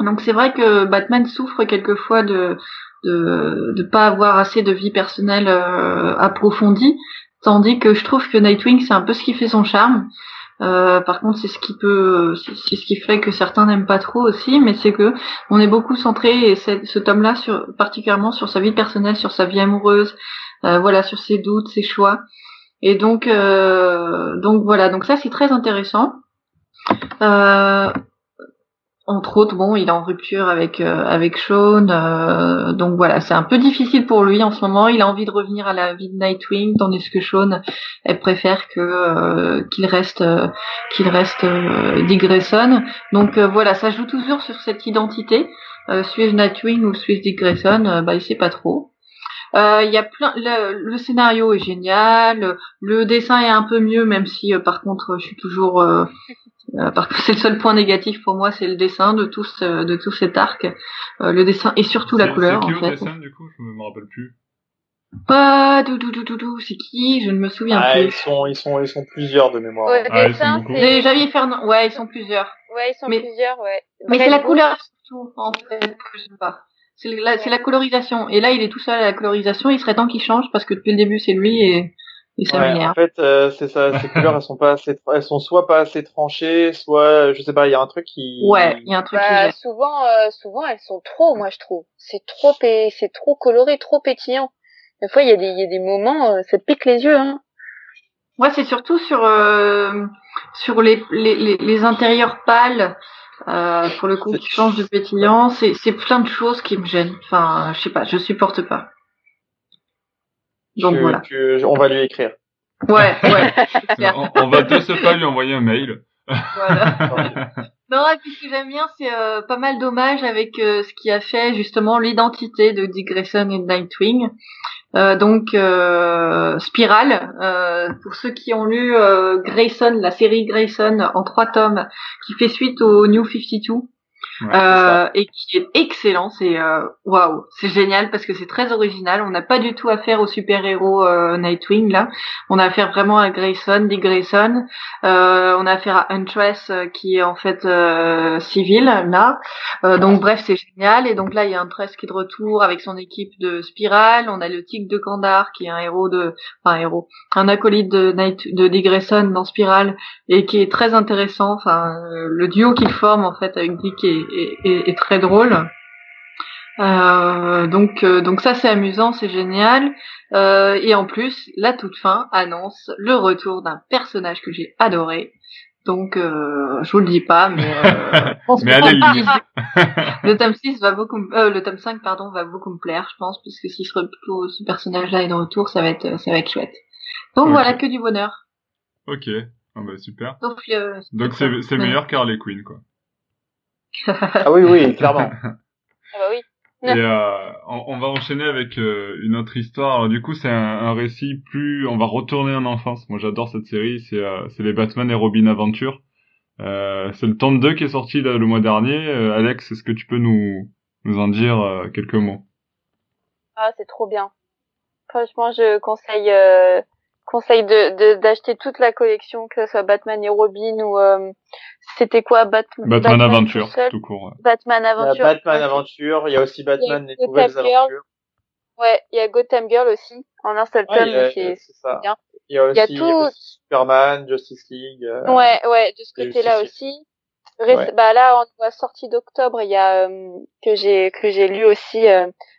Donc c'est vrai que Batman souffre quelquefois de de de pas avoir assez de vie personnelle approfondie, tandis que je trouve que Nightwing c'est un peu ce qui fait son charme. Euh, par contre, c'est ce qui peut, c'est ce qui fait que certains n'aiment pas trop aussi, mais c'est que on est beaucoup centré et ce tome-là particulièrement sur sa vie personnelle, sur sa vie amoureuse, euh, voilà, sur ses doutes, ses choix. Et donc, euh, donc voilà, donc ça c'est très intéressant. Entre autres, bon, il est en rupture avec euh, avec Sean, euh, donc voilà, c'est un peu difficile pour lui en ce moment. Il a envie de revenir à la vie de Nightwing, tandis que Sean, elle préfère que euh, qu'il reste qu'il reste Dick Grayson. Donc voilà, ça joue toujours sur cette identité. suis-je Nightwing ou suis-je Dick Grayson? Bah, il sait pas trop. Il y a plein, le, scénario est génial, le dessin est un peu mieux, même si par contre je suis toujours euh, parce que c'est le seul point négatif pour moi, c'est le dessin de tout ce, de tout cet arc. Euh, le dessin et surtout la couleur. C'est qui en fait. dessin du coup? Je me rappelle plus. Pas doudou doudou c'est qui? Je ne me souviens ah, plus. Ils sont, ils sont, ils sont plusieurs de mémoire. Ouais, ah, dessin, c'est Javier Fernand. Ouais, ils sont plusieurs. Ouais, ils sont plusieurs. Ouais. Mais c'est la couleur surtout en fait je sais pas. C'est la, la colorisation. Et là, il est tout seul à la colorisation. Il serait temps qu'il change parce que depuis le début, c'est lui et ouais, en fait, euh, c'est ça. Ces couleurs, elles sont pas assez, elles sont soit pas assez tranchées, soit, je sais pas, il y a un truc qui. Ouais, il y a un truc bah, Souvent, euh, souvent, elles sont trop. Moi, je trouve. C'est trop, c'est trop coloré, trop pétillant. Des fois, il y a des, il y a des moments, euh, ça te pique les yeux. Hein. Ouais, c'est surtout sur euh, sur les, les, les, intérieurs pâles. Euh, pour le coup, qui changent de pétillant, c'est c'est plein de choses qui me gênent. Enfin, je sais pas, je supporte pas. Donc voilà. on va lui écrire. Ouais, ouais. on, va de ce pas lui envoyer un mail. Voilà. non, et puis ce que j'aime bien, c'est euh, pas mal d'hommages avec euh, ce qui a fait justement l'identité de Dick Grayson et de Nightwing. Euh, donc euh, Spirale, pour ceux qui ont lu Grayson, la série Grayson en trois tomes, qui fait suite au New 52. Euh, et qui est excellent. C'est euh, waouh, c'est génial parce que c'est très original. On n'a pas du tout affaire au super héros euh, Nightwing là. On a affaire vraiment à Grayson, Dick Grayson. on a affaire à Huntress qui est en fait civil là. donc bref, c'est génial. Et donc là, il y a Huntress qui est de retour avec son équipe de Spirale. On a le Tic de Kandar qui est un héros de, enfin un héros, un acolyte de Night de Dick Grayson dans Spirale et qui est très intéressant. Enfin, le duo qu'il forme en fait avec Dick et est, très drôle. Euh, donc, euh, donc ça c'est amusant, c'est génial. Euh, et en plus, la toute fin annonce le retour d'un personnage que j'ai adoré. Donc, je vous le dis pas, mais pense mais allez le tome 6 va beaucoup, le tome 5 pardon va beaucoup me plaire, je pense, puisque si ce, ce personnage-là est de retour, ça va être, ça va être chouette. Donc voilà, que du bonheur. Ok, ah bah, super. Donc, donc c'est meilleur qu'Harley Quinn, quoi ah oui, oui, clairement. ah bah oui. Et euh, on, va enchaîner avec euh, une autre histoire. Alors, du coup, c'est un, un, récit plus. On va retourner en enfance. Moi, j'adore cette série. C'est euh, les Batman et Robin Aventure. Euh, c'est le tome 2 qui est sorti le mois dernier. Euh, Alex, est-ce que tu peux nous nous en dire euh, quelques mots? Ah, c'est trop bien. Franchement, je conseille conseille de d'acheter toute la collection, que ce soit Batman et Robin ou euh, c'était quoi Batman, Batman, Aventure, tout, court. Batman Aventure. Batman Aventure, il y a aussi Batman les nouvelles aventures. Ouais, il y a Gotham Girl aussi en un seul tome, c'est bien. Il y a aussi, tout... Superman, Justice League. Euh, ouais, ouais, de ce côté-là aussi. Bah là, en sortie d'octobre, il y a euh, que j'ai que j'ai lu aussi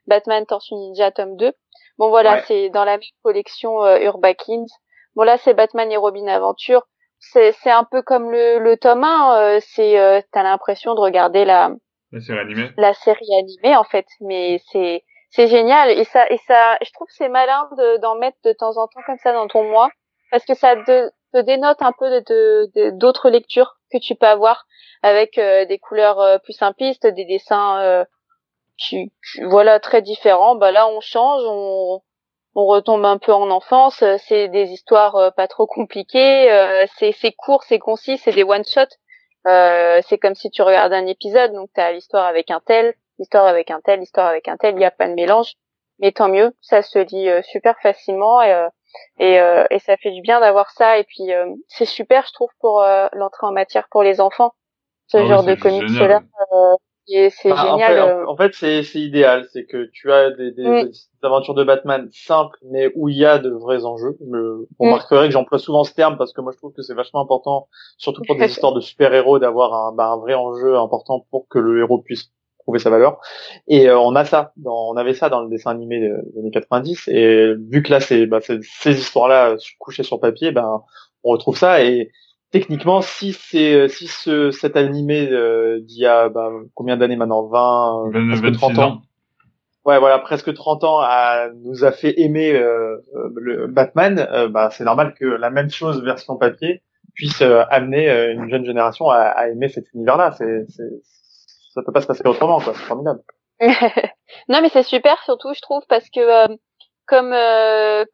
Batman Tortue Ninja tome 2. Bon voilà, c'est dans la même collection euh, Urbakins. Bon là, c'est Batman et Robin Aventure. C'est c'est un peu comme le le tome 1. Euh, c'est euh, t'as l'impression de regarder la la série animée. La série animée en fait, mais c'est c'est génial et ça et ça je trouve c'est malin de d'en mettre de temps en temps comme ça dans ton mois parce que ça te, te dénote un peu de d'autres lectures que tu peux avoir avec euh, des couleurs plus simplistes, des dessins voilà très différent. Bah là on change, on on retombe un peu en enfance. C'est des histoires euh, pas trop compliquées. Euh, c'est c'est court, c'est concis, c'est des one shot. Euh, c'est comme si tu regardes un épisode, donc tu as l'histoire avec un tel, l'histoire avec un tel, l'histoire avec un tel. Il y a pas de mélange, mais tant mieux. Ça se lit super facilement et et, et ça fait du bien d'avoir ça. Et puis c'est super, je trouve, pour l'entrée en matière pour les enfants. Ce ah genre de comics là c'est bah, génial. Euh. En fait, c'est c'est idéal, c'est que tu as des, des, aventures de Batman simples, mais où il y a de vrais enjeux. on mm. remarquerait que j'emploie souvent ce terme parce que moi je trouve que c'est vachement important, surtout pour des histoires de super-héros, d'avoir un, bah, un vrai enjeu important pour que le héros puisse prouver sa valeur. Et euh, on a ça, dans, on avait ça dans le dessin animé des années 90. Et vu que là, c'est bah, ces histoires-là couchées sur papier, ben on retrouve ça et techniquement, si c'est si ce cet animé euh, d'il y a bah, combien d'années maintenant? 20, 20 30 ans. Ouais, voilà, presque 30 ans a, nous a fait aimer euh, le Batman, bah, c'est normal que la même chose version papier puisse amener une jeune génération à, à aimer cet univers-là. C'est, ça peut pas se passer autrement, quoi. C'est formidable. non, mais c'est super, surtout, je trouve, parce que comme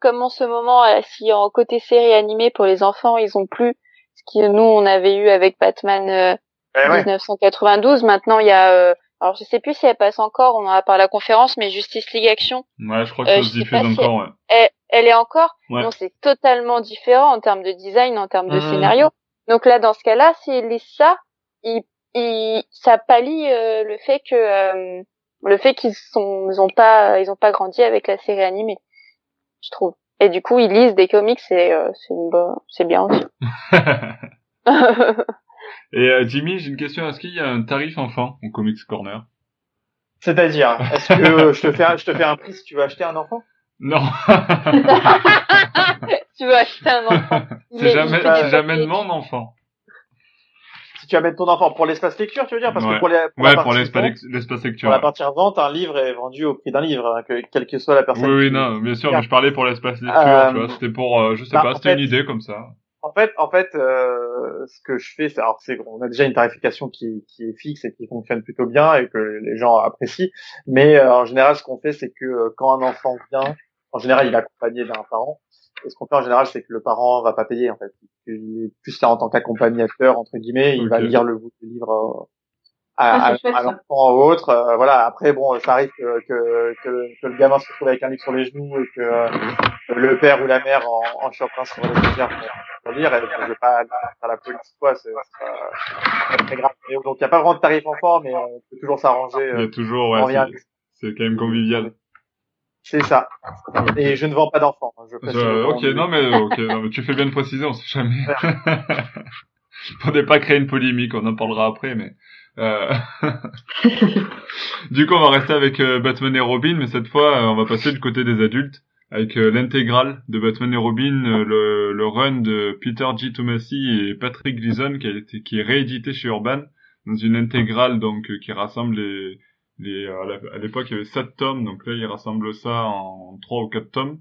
comme en ce moment, si en côté série animée pour les enfants, ils ont plus que nous on avait eu avec Batman 1992. Euh, Maintenant il y a euh, alors je sais plus si elle passe encore, on en a parlé à la conférence, mais Justice League Action. Ouais, je crois que ça euh, se diffuse encore. ouais. elle, elle, est encore. Non, c'est totalement différent en termes de design, en termes de mmh. scénario. Donc là, dans ce cas-là, s'ils lisent ça, il, il, ça pallie le fait que le fait qu'ils sont, ils ont pas, ils ont pas grandi avec la série animée, je trouve. Et du coup, ils lisent des comics et euh, c'est c'est bien aussi. et euh, Jimmy, j'ai une question. Est-ce qu'il y a un tarif enfant au Comics Corner? C'est-à-dire, est-ce que je te fais, je te fais un prix si tu veux acheter un enfant? Non. tu veux acheter un enfant? C'est jamais, jamais de mon enfant tu amènes ton enfant pour l'espace lecture, tu veux dire? Parce que pour, les, pour, ouais, pour l'espace lecture. Pour la partie vente, un livre est vendu au prix d'un livre, hein, que, quelle que soit la personne. Oui, oui, non, bien sûr, mais je parlais pour l'espace lecture, euh, tu vois, c'était pour, euh, je sais bah, pas, c'était une idée comme ça. En fait, en fait, euh, ce que je fais, c'est, alors c'est, on a déjà une tarification qui, qui est fixe et qui fonctionne plutôt bien et que les gens apprécient. Mais euh, en général, ce qu'on fait, c'est que quand un enfant vient, en général, il est accompagné d'un parent. Et ce qu'on fait en général, c'est que le parent va pas payer en fait. Il est plus là en tant qu'accompagnateur entre guillemets. Il va lire le, livre euh, à, ah, à, l'enfant ou autre. Euh, voilà. Après, bon, ça arrive que, que, que, le gamin se retrouve avec un livre sur les genoux et que euh, le père ou la mère en, en chopin sur les pour, pour lire. Et je vais pas faire la police quoi. C'est pas, très grave. donc il n'y a pas vraiment de tarif enfant, mais on peut toujours s'arranger. Il y a toujours. Ouais, c'est quand même convivial. C'est ça. Et je ne vends pas d'enfants. Hein, ok, non mais, ok, non mais tu fais bien de préciser, on sait jamais. Faudrait pas créer une polémique, on en parlera après, mais. Euh... du coup, on va rester avec euh, Batman et Robin, mais cette fois, euh, on va passer du côté des adultes avec euh, l'intégrale de Batman et Robin, le, le, run de Peter G. Tomasi et Patrick Gleason qui a été qui est réédité chez Urban dans une intégrale donc qui rassemble les les, à l'époque, il y avait sept tomes, donc là, il rassemble ça en trois ou quatre tomes.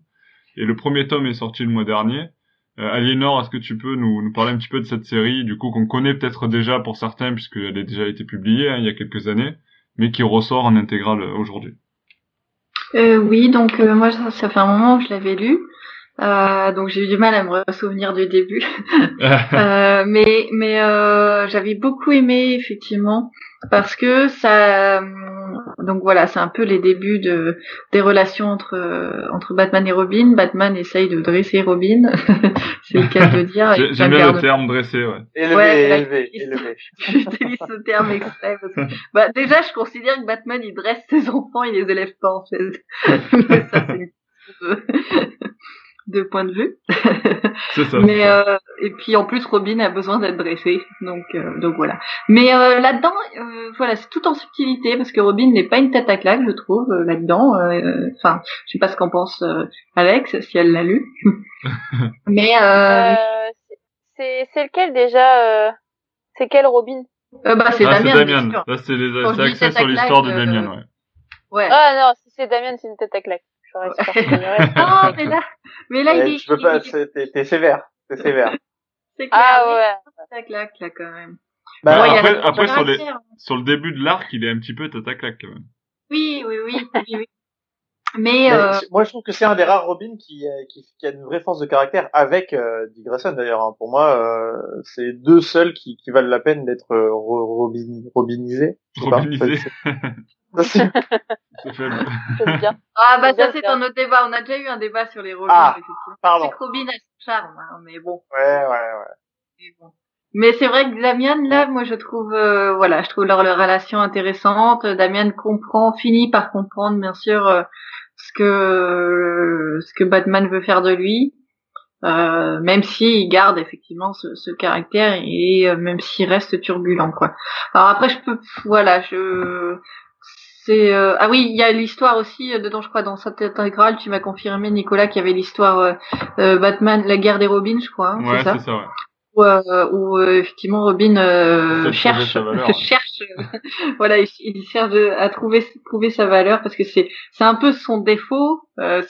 Et le premier tome est sorti le mois dernier. Euh, Aliénor, est-ce que tu peux nous, nous parler un petit peu de cette série, du coup, qu'on connaît peut-être déjà pour certains, puisqu'elle a déjà été publiée hein, il y a quelques années, mais qui ressort en intégrale aujourd'hui? Euh, Oui, donc euh, moi, ça, ça, fait un moment que je l'avais lu. Euh, donc j'ai eu du mal à me souvenir du début, euh, mais mais euh, j'avais beaucoup aimé effectivement parce que ça donc voilà c'est un peu les débuts de des relations entre entre Batman et Robin. Batman essaye de dresser Robin, c'est le cas de dire. J'aime bien le terme dresser, ouais. Élevé, ouais, élevé, élevé. J'utilise ce terme exprès parce que bah déjà je considère que Batman il dresse ses enfants, il les élève pas en fait. mais ça c'est de point de vue. C'est ça. Mais euh, et puis en plus Robin a besoin d'être dressé, donc euh, donc voilà. Mais euh, là-dedans, euh, voilà, c'est tout en subtilité parce que Robin n'est pas une tête à claque, je trouve là-dedans. Enfin, je sais pas ce qu'en pense Alex si elle l'a lu. Mais c'est c'est lequel déjà C'est quel Robin? Bah c'est ah, Damien. Damien. Là c'est les axés sur l'histoire de Damien, ouais. Ouais. Ah non, si c'est Damien, c'est une tête à claque. non, mais là, mais là, il est. Je peux pas, t'es sévère, t'es sévère. C'est clair. Ah ouais. Ça claque, là, quand même. Bah, après, après sur, les, sur le début de l'arc, il est un petit peu tata claque, quand même. Oui, oui, oui, oui, oui. Mais, euh... moi, je trouve que c'est un des rares Robin qui, euh, qui, qui, a une vraie force de caractère avec euh, Dick Grayson d'ailleurs. Hein. Pour moi, euh, c'est deux seuls qui, qui valent la peine d'être euh, robin, robinisés. Robinisés. c'est bien. Ah bah ça c'est un autre débat. On a déjà eu un débat sur les Robins. Ah, pardon. C'est Robin a son charme, hein, mais bon. Ouais, ouais, ouais. Mais, bon. mais c'est vrai que Damien, là, moi je trouve, euh, voilà, je trouve leur, relation intéressante. Damien comprend, finit par comprendre, bien sûr, euh, ce que ce que Batman veut faire de lui. Euh, même s'il garde effectivement ce, ce caractère et euh, même s'il reste turbulent quoi. Alors après je peux voilà je c'est euh, ah oui, il y a l'histoire aussi euh, dedans, je crois, dans cette intégrale. Tu m'as confirmé, Nicolas, qu'il y avait l'histoire euh, Batman, la guerre des Robins, je crois. Hein, ouais, c'est ça. ouais. Où, euh, où euh, effectivement Robin euh, cherche, cherche, voilà, il, cherche à trouver trouver sa valeur parce que c'est c'est un peu son défaut,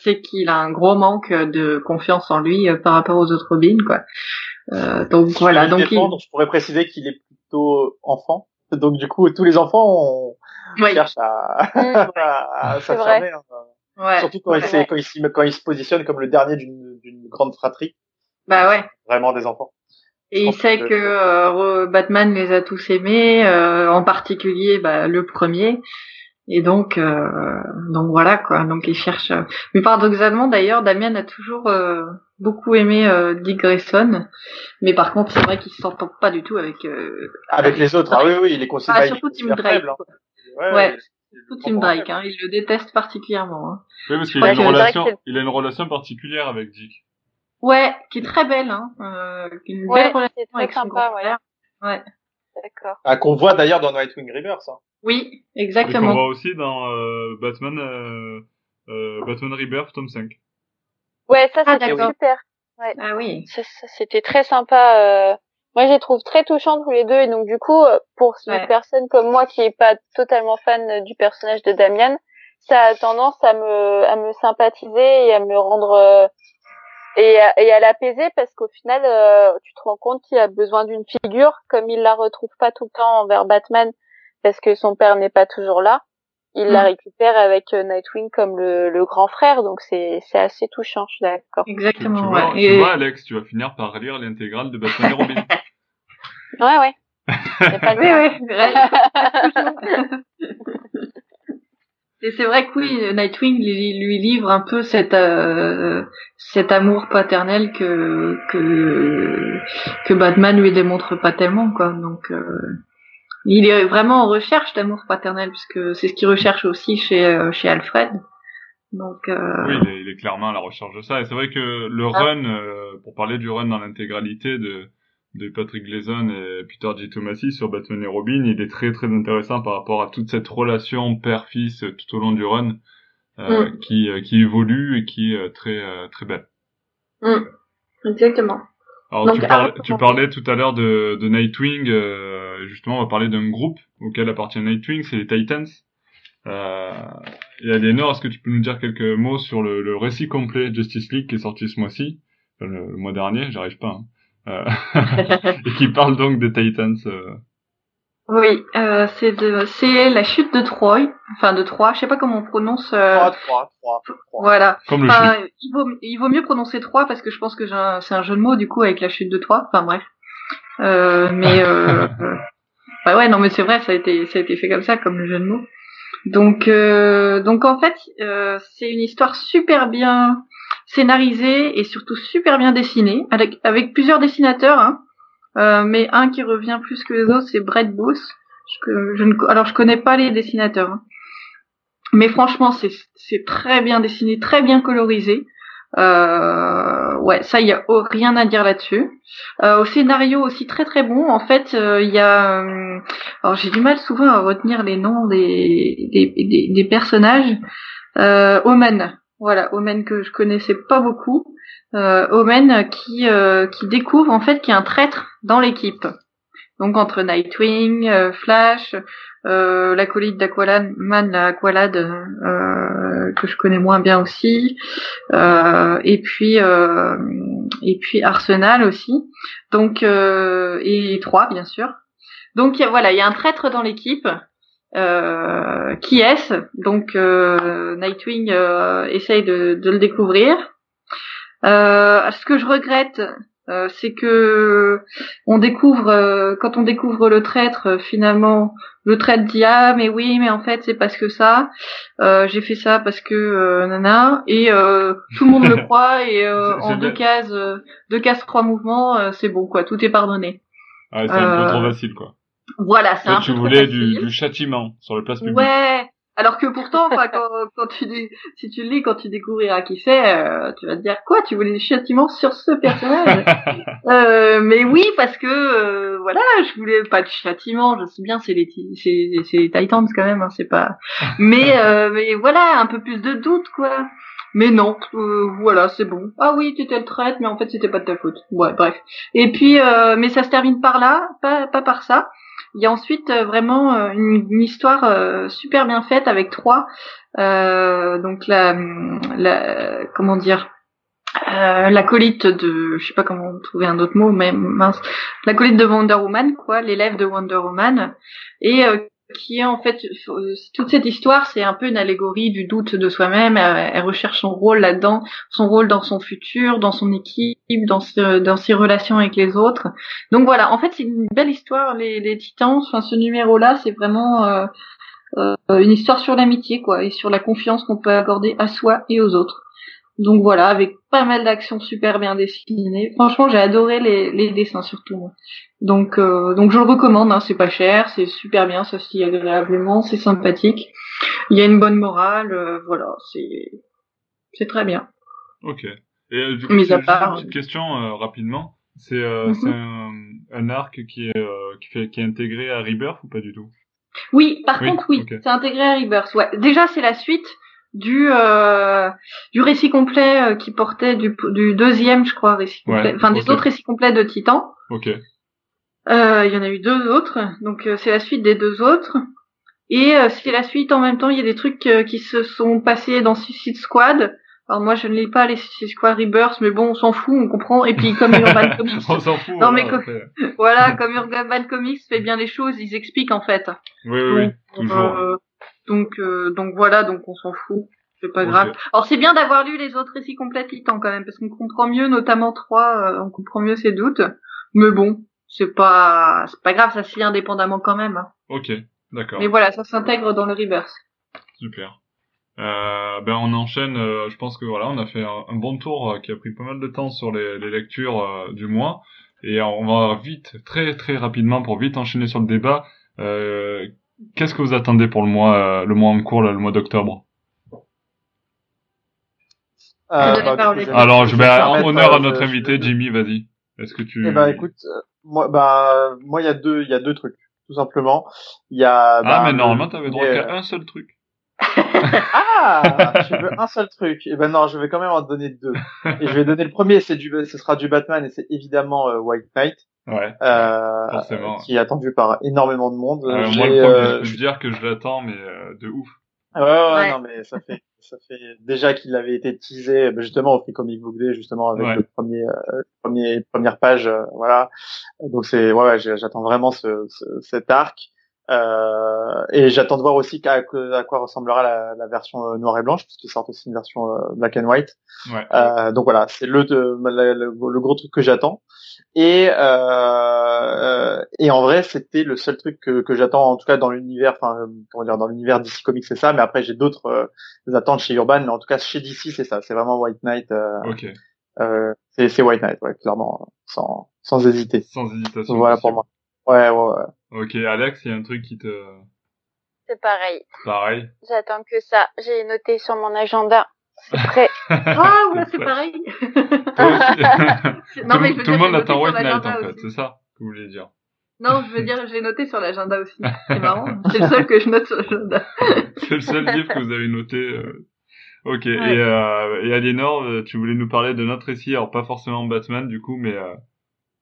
c'est qu'il a un gros manque de confiance en lui par rapport aux autres Robins, quoi. donc voilà, donc je pourrais préciser qu'il est plutôt enfant, donc du coup tous les enfants on cherche à, mmh. à, s'affirmer. Hein. Ouais, Surtout quand, il, quand, il, quand il se positionne comme le dernier d'une grande fratrie. Bah ouais. Vraiment des enfants. Et il sait que, euh, Batman les a tous aimés, euh, en particulier bah, le premier. Et donc, euh, donc voilà quoi. Donc il cherche. Mais paradoxalement d'ailleurs, Damien a toujours beaucoup aimé Dick Grayson, mais par contre c'est vrai qu'il s'entend pas du tout avec. avec les autres. Ah oui oui, il est considéré. Ah, surtout Tim Drake. Hein. Ouais. ouais. Surtout Tim Drake, hein, il le déteste particulièrement. Hein. Oui, parce qu'il a une relation, il a une relation particulière avec Dick. Ouais, qui est très belle, hein. Euh, une ouais, belle relation avec sympa, ouais. Ouais. D'accord. Ah, qu'on voit d'ailleurs dans Nightwing Rebirth, ça. Oui, exactement. Et qu'on voit aussi dans euh, Batman, euh, euh, Batman Rebirth, tome 5. Ouais, ça ah, c'était super. Ouais. Ah oui. C'était très sympa. Euh... Moi, je les trouve très touchants tous les deux, et donc du coup, euh, pour une personne comme moi qui est pas totalement fan du personnage de Damian, ça a tendance à me à me sympathiser et à me rendre euh, et, et à l'apaiser parce qu'au final, euh, tu te rends compte qu'il a besoin d'une figure, comme il la retrouve pas tout le temps envers Batman parce que son père n'est pas toujours là. Il la mm. récupère avec euh, Nightwing comme le, le grand frère, donc c'est c'est assez touchant, je suis d'accord. Exactement. Tu, vois, tu vois, Alex, tu vas finir par lire l'intégrale de Batman et Robin. ouais, ouais. Pas oui, oui. Et c'est vrai que oui, Nightwing lui, livre un peu cet euh, cet amour paternel que que que Batman lui démontre pas tellement quoi. Donc euh, il est vraiment en recherche d'amour paternel puisque c'est ce qu'il recherche aussi chez euh, chez Alfred. Donc oui, il est, clairement à la recherche de ça. Et c'est vrai que le ah. run, pour parler du run dans l'intégralité de de Patrick Gleason et Peter G. Tomasi sur Batman et Robin, il est très très intéressant par rapport à toute cette relation père-fils tout au long du run euh, mm. qui, euh, qui évolue et qui est très euh, très belle. Mm. Exactement. Alors tu, parlais, tu parlais tout à l'heure de, de Nightwing, euh, justement on va parler d'un groupe auquel appartient Nightwing, c'est les Titans. Euh, et Aliénor, est-ce que tu peux nous dire quelques mots sur le, le récit complet Justice League qui est sorti ce mois-ci, le, le, mois dernier, j'arrive pas. Hein. Euh, et qui parle donc des Titans. Euh. Oui, euh, c'est de, c'est la chute de Troy, enfin de Troie, je sais pas comment on prononce. Euh... Troie, Troie, Voilà. enfin, il vaut, il vaut mieux prononcer Troie parce que je pense que c'est un jeu de mots du coup avec la chute de Troie. Enfin bref. Euh, mais euh, bah ouais, non mais c'est vrai, ça a été, ça a été fait comme ça, comme le jeu de mots. Donc, euh, donc en fait, euh, c'est une histoire super bien scénarisé et surtout super bien dessiné, avec, plusieurs dessinateurs, hein. euh, mais un qui revient plus que les autres, c'est Brett Booth. Je, je ne, alors je connais pas les dessinateurs, hein. mais franchement c'est très bien dessiné, très bien colorisé. Euh, ouais, ça il y a rien à dire là-dessus. Euh, au scénario aussi très très bon. En fait, euh, il y a, alors j'ai du mal souvent à retenir les noms des, des personnages. Euh, Omen, voilà, Omen que je connaissais pas beaucoup. Euh, Omen qui euh, qui découvre en fait qu'il y a un traître dans l'équipe. Donc entre Nightwing, euh, Flash, euh, l'acolyte d'Aqualad, Man Aqualad, euh, que je connais moins bien aussi, et puis et puis Arsenal aussi. Donc et trois bien sûr. Donc voilà, il y a un traître dans l'équipe. Euh, qui est-ce Donc euh, Nightwing euh, essaye de, de, le découvrir. ce que je regrette, c'est que on découvre quand on découvre le traître, finalement, le traître dit ah mais oui mais en fait c'est parce que ça, j'ai fait ça parce que nana et tout le monde le croit et en deux cases, deux cases trois mouvements, c'est bon quoi, tout est pardonné. Ah, c'est un peu trop facile quoi. Voilà, un tu voulais du, du, châtiment sur le place publique. Ouais. Alors que pourtant, quand, quand tu si tu lis, quand tu découvriras qui c'est, euh, tu vas te dire quoi Tu voulais du châtiment sur ce personnage? Euh, Mais oui, parce que euh, voilà, je voulais pas de châtiment. Je sais bien, c'est les c'est c'est Titans quand même, hein, c'est pas. Mais euh, mais voilà, un peu plus de doute quoi. Mais non, euh, voilà, c'est bon. Ah oui, tu étais le traître, mais en fait c'était pas de ta faute. Ouais, bref. Et puis, euh, mais ça se termine par là, pas, pas par ça. Il y a ensuite euh, vraiment une, une, histoire super bien faite avec trois. donc la, la, comment dire, euh, l'acolyte de, je sais pas comment trouver un autre mot, mais mince, l'acolyte de Wonder Woman, quoi, l'élève de Wonder Woman, et euh, qui est en fait toute cette histoire, c'est un peu une allégorie du doute de soi-même. Elle, recherche son rôle là-dedans, son rôle dans son futur, dans son équipe, dans, ses relations avec les autres. Donc voilà, en fait, c'est une belle histoire. Les, Titans, enfin ce numéro-là, c'est vraiment euh, euh, une histoire sur l'amitié, quoi, et sur la confiance qu'on peut accorder à soi et aux autres. Donc voilà, avec pas mal d'actions super bien dessinées. Franchement, j'ai adoré les, les dessins surtout. Moi. Donc euh, donc je le recommande. Hein, c'est pas cher, c'est super bien, ça se lit agréablement, c'est sympathique. Il y a une bonne morale, euh, voilà, c'est c'est très bien. Ok. Et euh, du coup, Mis à part, une petite question rapidement. C'est mm un, un, arc qui est qui, fait, qui est intégré à Rebirth ou pas du tout? Oui, par contre oui, c'est intégré à Rebirth. Ouais, déjà c'est la suite du euh, du récit complet euh, qui portait du, du deuxième, je crois, récit complet, enfin des autres récits complets de Titan. Ok. Euh, il y en a eu deux autres, donc c'est la suite des deux autres. Et c'est la suite en même temps. Il y a des trucs qui se sont passés dans Suicide Squad. Alors moi je ne lis pas les Suicide Squad Rebirth, mais bon on s'en fout, on comprend. Et puis comme Urban Comics, on s'en fout. Non mais voilà, comme Urban Comics fait bien les choses, ils expliquent en fait. Oui oui, oui toujours. Donc euh, donc voilà, donc on s'en fout. C'est pas grave. Alors c'est bien d'avoir lu les autres récits Titan quand même, parce qu'on comprend mieux, notamment trois, euh, on comprend mieux ses doutes. Mais bon, c'est pas c'est pas grave, ça se lit indépendamment quand même. Hein. Ok, d'accord. Mais voilà, ça s'intègre dans le reverse. Super. Euh, ben on enchaîne. Euh, je pense que voilà, on a fait un, bon tour qui a pris pas mal de temps sur les, les lectures du mois, et on va vite, très très rapidement pour vite enchaîner sur le débat. Qu'est-ce que vous attendez pour le mois, euh, le mois en cours, le mois d'octobre? Euh, bah, Alors, je vais en honneur à notre invité, Jimmy, vas-y. Est-ce que tu Eh ben, écoute, euh, moi, bah, moi, il y a deux, il y a deux trucs, tout simplement. Il y a. ah, bah, mais normalement, t'avais droit qu'à un seul truc. ah, tu veux un seul truc? Eh ben non, je vais quand même en donner deux. Et je vais donner le premier, c'est du, ce sera du Batman et c'est évidemment White Knight. Ouais. Euh, forcément. Qui est attendu par énormément de monde. Euh, moi, le premier, euh, je peux dire que je l'attends, mais euh, de ouf. Ouais, ouais, ouais, non, mais ça fait, ça fait déjà qu'il avait été teasé, bah, justement au Free Comic Book Day, justement avec le premier, euh, premier, première page, voilà. Donc c'est, ouais, ouais j'attends vraiment ce, ce, cet arc. Euh, et j'attends de voir aussi à, à quoi ressemblera la, la version noire et blanche, puisqu'il sort aussi une version black and white. Ouais. Euh, donc voilà, c'est le, le, le, gros truc que j'attends. Et euh, et en vrai, c'était le seul truc que, que j'attends, en tout cas dans l'univers, enfin comment dire, dans l'univers DC Comics, c'est ça. Mais après, j'ai d'autres euh, attentes chez Urban, mais en tout cas chez DC, c'est ça. C'est vraiment White Knight. Euh, ok. Euh, c'est White Knight, ouais, clairement, sans sans hésiter. Sans hésitation. Voilà pour moi. Ouais, ouais, ouais. Ok, Alex, il y a un truc qui te. C'est pareil. Pareil. J'attends que ça. J'ai noté sur mon agenda. C'est prêt. ah ouais, c'est pareil. non, mais tout le monde attend White Knight en fait, c'est ça que vous voulez dire. Non, je veux dire, j'ai noté sur l'agenda aussi. C'est marrant. C'est le seul que je note sur l'agenda. c'est le seul livre que vous avez noté. Euh... Ok. Et, euh, et Aliénor, euh, tu voulais nous parler de notre récit, alors pas forcément Batman du coup, mais euh,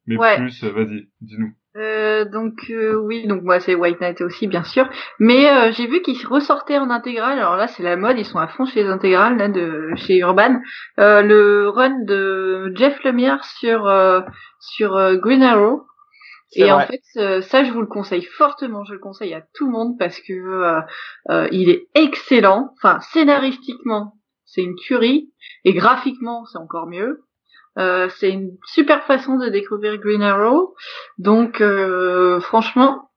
mais plus. Vas-y, dis-nous. Euh, donc euh, oui, donc moi c'est White Knight aussi bien sûr, mais euh, j'ai vu qu'ils ressortaient en intégrale. Alors là c'est la mode, ils sont à fond chez les intégrales là de chez Urban. le run de Jeff Lemire sur sur Green Arrow. Et en fait ça je vous le conseille fortement, je le conseille à tout le monde parce que il est excellent. Enfin scénaristiquement c'est une tuerie et graphiquement c'est encore mieux. Euh, c'est une super façon de découvrir Green Arrow. Donc euh, franchement,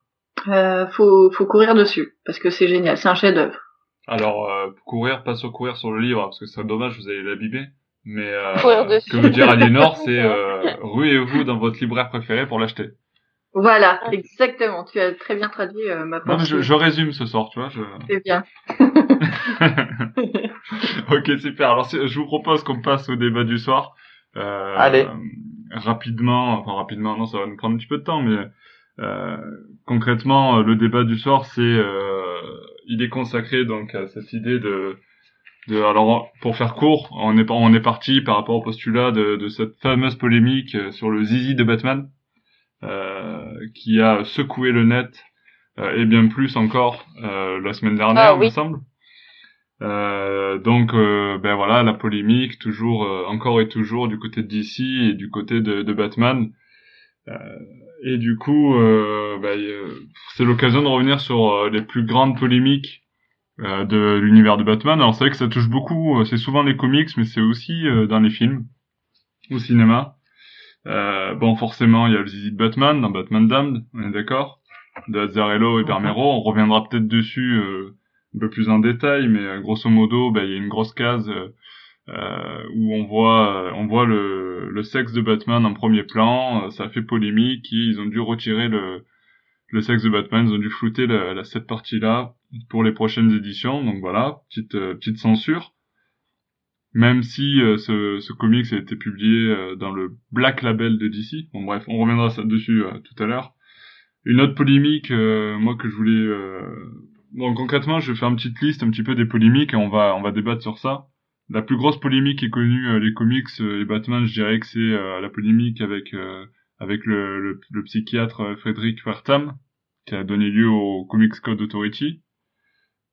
euh, faut, faut courir dessus parce que c'est génial, c'est un chef-d'œuvre. Alors euh, courir, pas sur courir sur le livre parce que c'est dommage, vous allez l'abîmer. Mais euh, ce que veut dire Aliénor, c'est ruez-vous dans votre libraire préféré pour l'acheter. Voilà, exactement. Tu as très bien traduit ma pensée. Non, mais je, je, résume ce soir, tu vois. Je... C'est bien. ok, super. Alors, je vous propose qu'on passe au débat du soir. Euh, Allez. Rapidement, enfin rapidement, non, ça va nous prendre un petit peu de temps, mais euh, concrètement, le débat du soir, c'est, euh, il est consacré donc à cette idée de De, alors, pour faire court, on est, on est parti par rapport au postulat de, de cette fameuse polémique sur le zizi de Batman, euh, qui a secoué le net, euh, et bien plus encore euh, la semaine dernière, Ah, il me semble. Euh, donc, euh, ben voilà, la polémique, toujours, euh, encore et toujours du côté de DC et du côté de, de Batman. Euh, et du coup, euh, ben, c'est l'occasion de revenir sur les plus grandes polémiques de l'univers de Batman. Alors c'est vrai que ça touche beaucoup, c'est souvent les comics, mais c'est aussi dans les films, au cinéma. Bon, forcément, il y a le zizi de Batman dans Batman Damned, on est d'accord De Azzarello et Bermero, on reviendra peut-être dessus euh, un peu plus en détail, mais euh, grosso modo, ben, il y a une grosse case euh, euh, où on voit euh, on voit le, le sexe de Batman en premier plan, ça fait polémique, ils ont dû retirer le, le sexe de Batman, ils ont dû flouter la, la- cette partie-là pour les prochaines éditions, donc voilà, petite petite censure. Même si euh, ce, ce comics a été publié dans le Black Label de DC. Bon bref, on reviendra ça dessus tout à l'heure. Une autre polémique, moi que je voulais... euh, Bon, concrètement, je vais faire une petite liste un petit peu des polémiques et on va on va débattre sur ça. La plus grosse polémique qui est connue euh, les comics euh, et Batman, je dirais que c'est euh, la polémique avec euh, avec le, le, le psychiatre euh, Frédéric Wertham, qui a donné lieu au Comics Code Authority.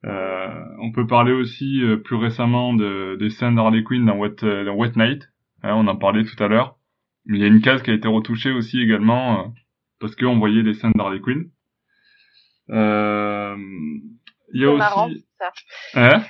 Euh, on peut parler aussi euh, plus récemment de, des scènes d'Harley Quinn dans Wet, euh, Wet Night. Hein, on en parlait tout à l'heure. Il y a une case qui a été retouchée aussi également euh, parce qu'on voyait les scènes d'Harley Quinn. Euh, il y a C'est aussi... marrant, ça. Hein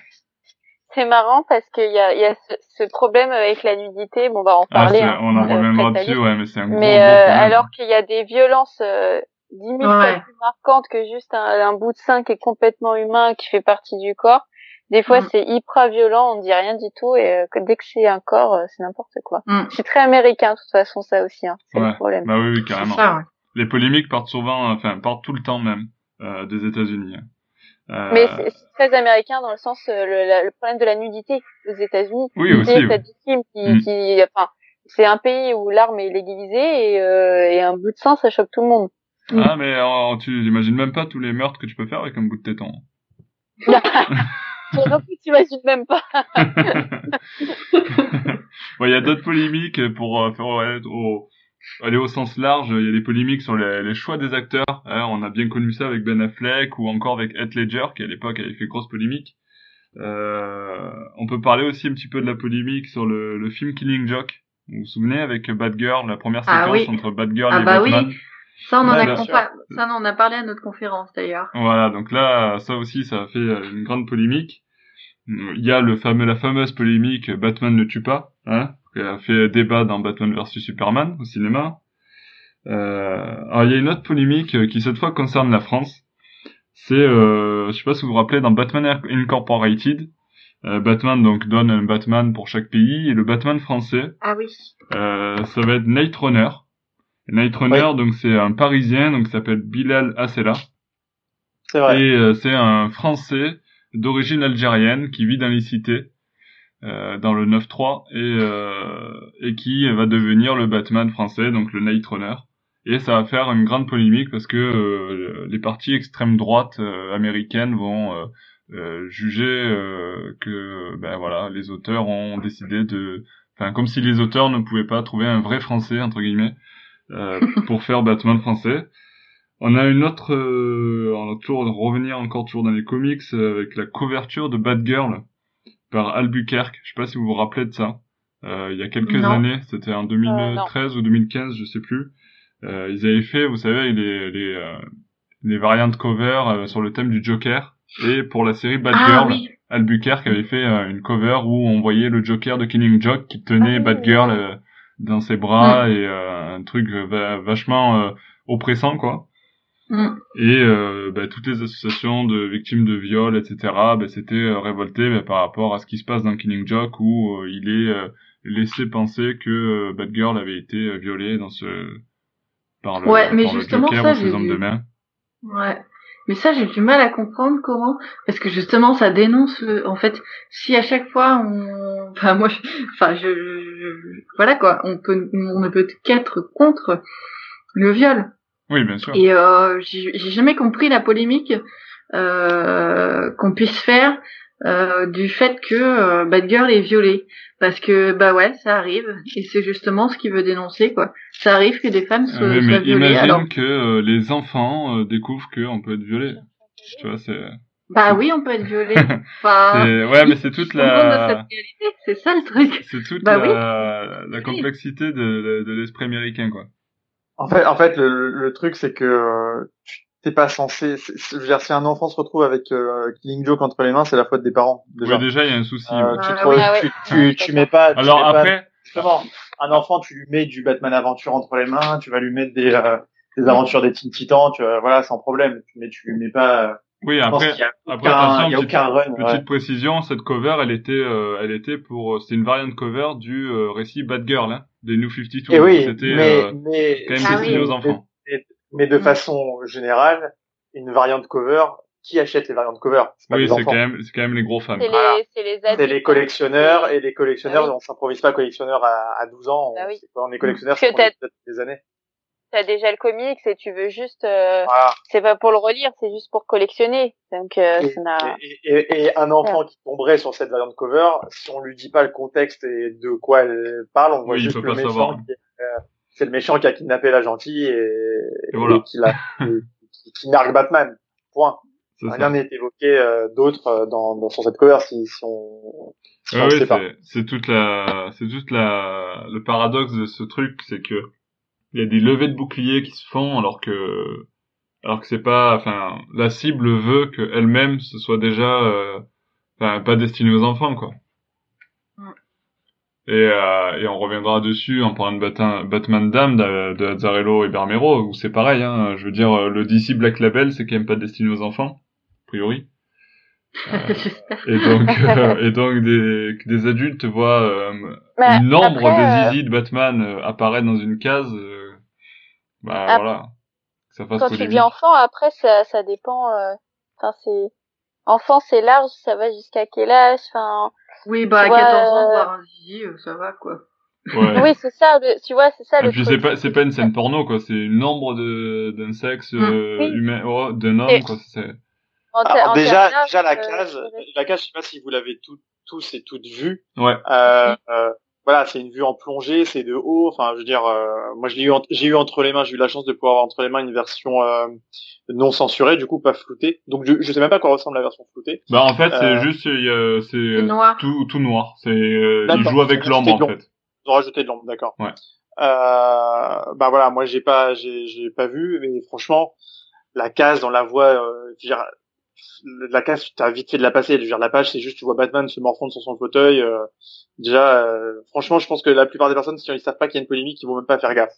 C'est marrant parce qu'il y a, il y a ce, ce problème avec la nudité. Bon, on va en Ah, parler. c'est- hein, on en euh, reviendra dessus, ouais, mais c'est un gros, Mais gros euh, alors qu'il y a des violences euh, dix mille fois Ouais. plus marquantes que juste un, un bout de sein qui est complètement humain, qui fait partie du corps. Des fois, Mm. c'est hyper violent, on dit rien du tout, et euh, dès que c'est un corps, euh, c'est n'importe quoi. Mm. C'est très américain, de toute façon, ça aussi. Hein. C'est Ouais. le problème. Bah oui, oui, carrément. ça, ouais. Les polémiques partent souvent, enfin, partent tout le temps même des États-Unis. hein. Euh, Mais c'est très américain dans le sens euh, le, la- le problème de la nudité aux États-Unis. Oui, aussi, oui. qui, Mm. qui enfin, c'est un pays où l'arme est légalisée et, euh, et un bout de sang, ça choque tout le monde. Ah, mais euh, tu imagines même pas tous les meurtres que tu peux faire avec un bout de téton. Non plus, tu imagines même pas. Bon, il y a d'autres polémiques pour euh, faire ouais, au, aller au sens large. Il y a des polémiques sur les, les choix des acteurs. hein. on a bien connu ça avec Ben Affleck ou encore avec Heath Ledger qui à l'époque avait fait grosse polémique. Euh, on peut parler aussi un petit peu de la polémique sur le, le film Killing Joke. Vous vous souvenez avec Batgirl, la première Ah séquence oui. entre Batgirl Ah et bah oui. Batman. Ça, on en a compa- ça, on en a parlé à notre conférence, d'ailleurs. Voilà, donc là, ça aussi, ça a fait euh, une grande polémique. Il y a le fameux, la fameuse polémique Batman ne tue pas, hein, qui a fait débat dans Batman vs Superman au cinéma. Euh, alors il y a une autre polémique qui cette fois concerne la France. C'est, euh, je sais pas si vous vous rappelez, dans Batman Incorporated, euh, Batman donc donne un Batman pour chaque pays et le Batman français, Ah oui. euh, ça va être Night Runner. Night Runner, donc c'est un Parisien, donc il s'appelle Bilal Assela. C'est vrai. Et euh, c'est un Français d'origine algérienne qui vit dans les cités, euh, dans le 9-3, et, euh, et qui va devenir le Batman français, donc le Night Runner. Et ça va faire une grande polémique parce que euh, les partis extrême droite euh, américaines vont euh, euh, juger que ben voilà les auteurs ont décidé de, enfin comme si les auteurs ne pouvaient pas trouver un vrai Français entre guillemets pour faire Batman français. On a une autre, euh, on va toujours revenir encore toujours dans les comics euh, avec la couverture de Batgirl par Albuquerque. Je sais pas si vous vous rappelez de ça. Euh, il y a quelques Non. années, c'était en 2013 ou 2015, je sais plus. Euh, ils avaient fait, vous savez, les les, euh, les variantes cover euh, sur le thème du Joker. Et pour la série Ah Batgirl, oui. Albuquerque avait fait euh, une cover où on voyait le Joker de Killing Joke qui tenait Ah oui. Batgirl euh, dans ses bras et euh, un truc euh, va- vachement euh, oppressant quoi. Mm. Et euh, bah, toutes les associations de victimes de viol, etc., bah, s'étaient euh, révoltées bah, par rapport à ce qui se passe dans Killing Joke où euh, il est euh, laissé penser que euh, Batgirl avait été violée dans ce par le, Ouais, mais par le Joker ça, ou ses hommes de main. Ouais. Mais ça, j'ai du mal à comprendre comment, parce que justement, ça dénonce, le- en fait, si à chaque fois on, enfin, moi, je... enfin, je, je- voilà quoi, on peut, on ne peut qu'être contre le viol. Oui, bien sûr. Et euh, j'ai jamais compris la polémique euh, qu'on puisse faire euh, du fait que euh, Bad Girl est violée. Parce que bah ouais, ça arrive et c'est justement ce qu'il veut dénoncer quoi. Ça arrive que des femmes soient, Oui, mais soient violées. imagine Alors que euh, les enfants euh, découvrent qu'on peut être violé. Tu vois, c'est... bah oui, on peut être violé. Enfin, c'est- Ouais, mais c'est toute la... c'est ça le truc. C'est toute Bah la... la complexité de, de, de l'esprit américain, quoi. En fait, en fait, le, le truc c'est que euh, tu t'es pas censé. je veux dire, si un enfant se retrouve avec euh, Killing Joke entre les mains, c'est la faute des parents. Déjà. Ouais, déjà, il y a un souci. Euh, tu, Ah te- oui. Ah ouais. tu, tu, tu mets pas. tu Alors mets pas- après, justement, un enfant, tu lui mets du Batman Aventure entre les mains, tu vas lui mettre des, euh, des aventures des Teen Titans, tu vois, voilà, sans problème. Mais tu lui mets pas. Euh, oui, après, qu'il y a après, aucun, attention, il y a petite- aucun run. Petite ouais. précision, cette cover, elle était, euh, elle était pour, c'était une variante cover du euh, récit Bad Girl, hein, des New 52. Et oui, C'était mais, euh, mais, quand même Ah destiné oui. aux enfants. mais de Mm. façon générale, une variante cover, qui achète les variantes cover? Pas Oui, c'est quand même, c'est quand même les gros fans. C'est Voilà. les, les C'est adultes. les collectionneurs et les collectionneurs, Ah oui. on s'improvise pas collectionneur à, à 12 ans. Bah on- oui. c'est- On est collectionneur, peut-être des années. T'as déjà le comics et tu veux juste, euh, Voilà. c'est pas pour le relire, c'est juste pour collectionner. Donc, euh, Et, ça n'a, et, et- et un enfant qui tomberait sur cette variante cover, si on lui dit pas le contexte et de quoi elle parle, on voit Oui, il juste peut le pas méchant. qui euh, c'est le méchant qui a kidnappé la gentille et, Et voilà. qui, l'a- qui, qui nargue Batman. Point. C'est ça. Rien n'est évoqué euh, d'autre euh, dans, dans sur cette cover si, si on, si ouais, sait pas. c'est, c'est toute la, c'est toute la, le paradoxe de ce truc, c'est que il y a des levées de boucliers qui se font alors que, alors que c'est pas, enfin, la cible veut que elle-même ce soit déjà, euh, enfin, pas destiné aux enfants, quoi. Mm. Et, euh, et on reviendra dessus en parlant de Batman, Batman Dame de, de Azzarello et Bermero, où c'est pareil, hein. Je veux dire, euh, le DC Black Label, c'est quand même pas destiné aux enfants, a priori. Euh, et donc, euh, et donc des, que des adultes voient euh, Bah, une ombre après, de euh, zizi de Batman euh, apparaître dans une case, euh, bah Ap- voilà, que ça fasse quand tu dis enfant, après, ça, ça dépend, euh, enfin, c'est, enfant, c'est large, ça va jusqu'à quel âge, enfin, Oui, bah à Ouais, 14 ans, euh, voir un zizi, euh, ça va quoi. Ouais. oui, c'est ça, le, tu vois, c'est ça Et le puis truc. c'est pas c'est pas une scène porno quoi, c'est une ombre de d'un sexe euh, Oui. humain oh, d'un homme Et- quoi, c'est Alors en déjà, déjà la euh, case, je dirais- la case, je sais pas si vous l'avez tout- tous et toutes vu. ouais. Euh, euh, voilà, c'est une vue en plongée, c'est de haut. Enfin, je veux dire, euh, moi, eu, j'ai eu entre les mains, j'ai eu la chance de pouvoir avoir entre les mains une version euh, non censurée, du coup pas floutée. Donc, je, je sais même pas à quoi ressemble la version floutée. Bah en fait, c'est Euh, juste il y a- c'est tout tout noir, c'est euh, il D'accord. joue avec l'ombre en fait. Ils ont rajouté de l'ombre, d'accord. Ouais. Euh, bah voilà, moi j'ai pas, j'ai, j'ai pas vu, mais franchement, la case, on la voit, euh, je veux dire, la case, t'as vite fait de la passer. Je veux dire, la page, c'est juste, tu vois Batman se morfondre sur son fauteuil. euh, déjà, euh, franchement, je pense que la plupart des personnes, si ils savent pas qu'il y a une polémique, ils vont même pas faire gaffe.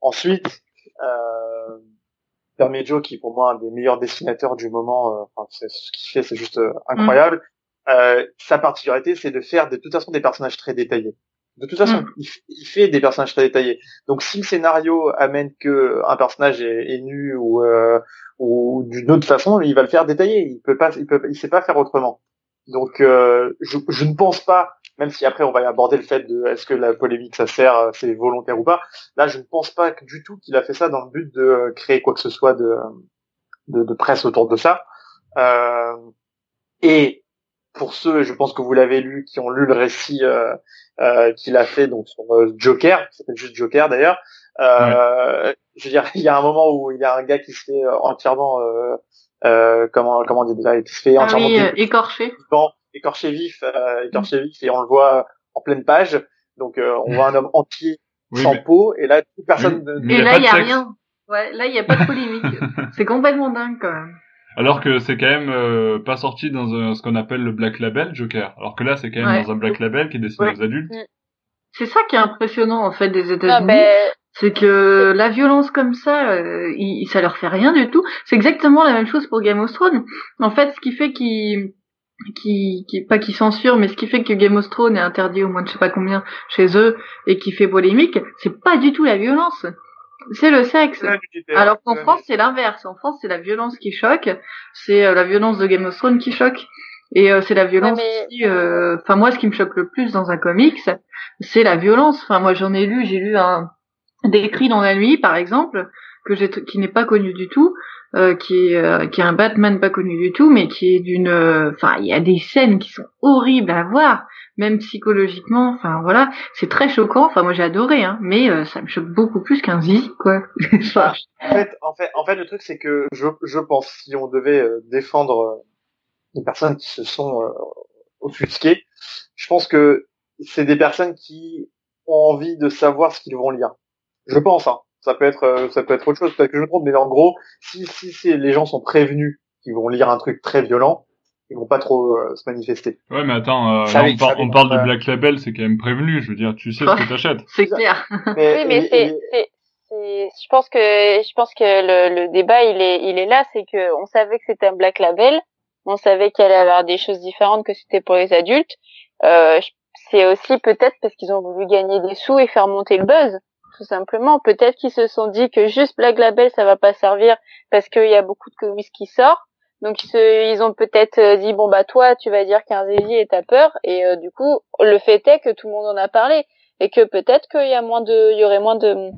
Ensuite, euh, Joe, qui est pour moi un des meilleurs dessinateurs du moment, euh, enfin, c'est- ce qu'il fait, c'est juste euh, incroyable. Euh, sa particularité, c'est de faire de toute façon des personnages très détaillés. De toute façon, Mm. il, fait des personnages très détaillés. Donc, si le scénario amène que un personnage est, est nu ou euh, ou d'une autre façon, il va le faire détaillé. Il peut pas, il peut, il sait pas faire autrement. Donc, euh, je, je ne pense pas, même si après on va aborder le fait de est-ce que la polémique ça sert, euh, c'est volontaire ou pas. Là, je ne pense pas du tout qu'il a fait ça dans le but de créer quoi que ce soit de de, de presse autour de ça. Euh, et pour ceux, je pense que vous l'avez lu, qui ont lu le récit euh, euh, qu'il a fait donc sur euh, Joker, qui s'appelle juste Joker d'ailleurs. Euh, Je veux dire, il y a un moment où il y a un gars qui se fait euh, entièrement, euh, euh, comment comment on dit déjà, qui se fait Ah entièrement oui, euh, dé- écorché. vivant, écorché vif, euh, écorché vif, et on le voit en pleine page. Donc euh, on voit un homme entier Oui, sans mais- peau, et là toute personne. Mais- Et y a là, pas il y a sexe. rien. Ouais, là, il y a pas de polémique. c'est complètement dingue quand même. Alors que c'est quand même euh, pas sorti dans un- ce qu'on appelle le Black Label Joker. Alors que là, c'est quand même Ouais. dans un Black Label qui est destiné Ouais. aux adultes. C'est ça qui est impressionnant en fait des États-Unis. C'est que la violence comme ça, euh, il- ça leur fait rien du tout. C'est exactement la même chose pour Game of Thrones. En fait, ce qui fait qu'ils qui, qui pas qu'ils censurent, mais ce qui fait que Game of Thrones est interdit au moins de je sais pas combien chez eux et qui fait polémique, c'est pas du tout la violence, c'est le sexe. Alors qu'en France, c'est l'inverse. En France, c'est la violence qui choque. C'est euh, la violence de Game of Thrones qui choque. Et euh, c'est la violence Ouais, mais- aussi. euh, Enfin, moi, ce qui me choque le plus dans un comics, c'est la violence. Enfin, moi, j'en ai lu. J'ai lu un des cris dans la nuit, par exemple. que j'ai qui n'est pas connu du tout, euh, qui est euh, qui est un Batman pas connu du tout, mais qui est d'une, enfin il y a des scènes qui sont horribles à voir, même psychologiquement. Enfin voilà, c'est très choquant. Enfin moi j'ai adoré, hein, mais euh, ça me choque beaucoup plus qu'un zizi quoi. en fait, en fait, en fait le truc c'est que je je pense si on devait défendre les personnes qui se sont offusquées, je pense que c'est des personnes qui ont envie de savoir ce qu'ils vont lire. Je pense, hein. Ça peut être, euh, ça peut être autre chose, peut-être que je me trompe, mais en gros, si, si, les gens sont prévenus qu'ils vont lire un truc très violent, ils vont pas trop euh, se manifester. Ouais, mais attends, euh, on, parle du Black Label, c'est quand même prévenu. Je veux dire, tu sais ce que t'achètes. C'est clair. oui, mais c'est, je pense que, je pense que le, le débat, il est, il est là, c'est que on savait que c'était un Black Label, on savait qu'il allait avoir des choses différentes que c'était pour les adultes. Euh, c'est aussi peut-être parce qu'ils ont voulu gagner des sous et faire monter le buzz tout simplement. Peut-être qu'ils se sont dit que juste Black Label ça va pas servir parce qu'il y a beaucoup de comics qui sortent. Donc ils, ont peut-être euh, dit bon bah toi tu vas dire qu'un Zizi est ta peur et euh, du coup le fait est que tout le monde en a parlé et que peut-être qu'il y a moins de il y aurait moins de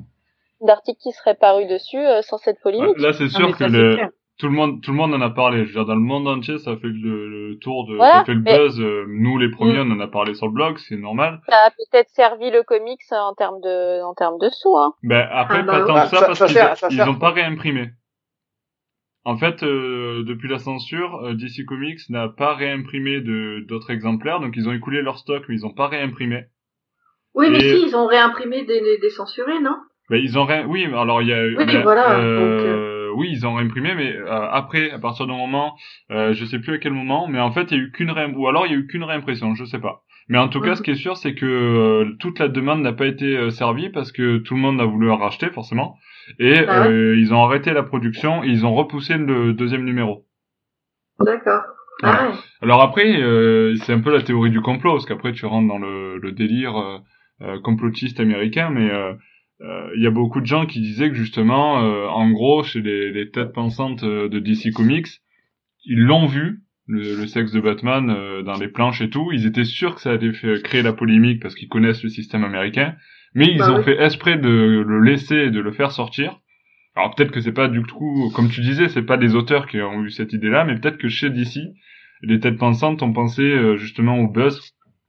d'articles qui seraient parus dessus euh, sans cette polémique. Là c'est sûr que le tout le monde tout le monde en a parlé. Je veux dire dans le monde entier ça fait le, tour de ça fait le buzz. Euh, nous les premiers mm. on en a parlé sur le blog c'est normal. Ça a peut-être servi le comics en termes de en termes de sous hein. Ben après ah, pas bah tant que ça, parce qu'ils ont pas réimprimé. En fait euh, depuis la censure euh, DC Comics n'a pas réimprimé de d'autres exemplaires. Donc ils ont écoulé leur stock mais ils ont pas réimprimé. Oui mais si ils ont réimprimé des, des, censurés non? Ben ils ont rien oui alors il y a oui, voilà, donc, oui, ils ont réimprimé, mais euh, après, à partir d'un moment, euh, je sais plus à quel moment, mais en fait, il y a eu qu'une réim ou alors il y a eu qu'une réimpression, je sais pas. Mais en tout cas, ce qui est sûr, c'est que euh, toute la demande n'a pas été euh, servie parce que tout le monde a voulu en racheter, forcément, et bah ils ont arrêté la production, et ils ont repoussé le deuxième numéro. D'accord. Ah alors après, c'est un peu la théorie du complot, parce qu'après tu rentres dans le, le délire complotiste américain, mais il euh, y a beaucoup de gens qui disaient que justement, euh, en gros, chez les, les têtes pensantes euh, de DC Comics, ils l'ont vu, le, sexe de Batman dans les planches et tout. Ils étaient sûrs que ça allait créer la polémique parce qu'ils connaissent le système américain, mais ils bah ont fait esprit de le laisser et de le faire sortir. Alors peut-être que c'est pas du coup, comme tu disais, c'est pas les auteurs qui ont eu cette idée-là, mais peut-être que chez DC, les têtes pensantes ont pensé justement au buzz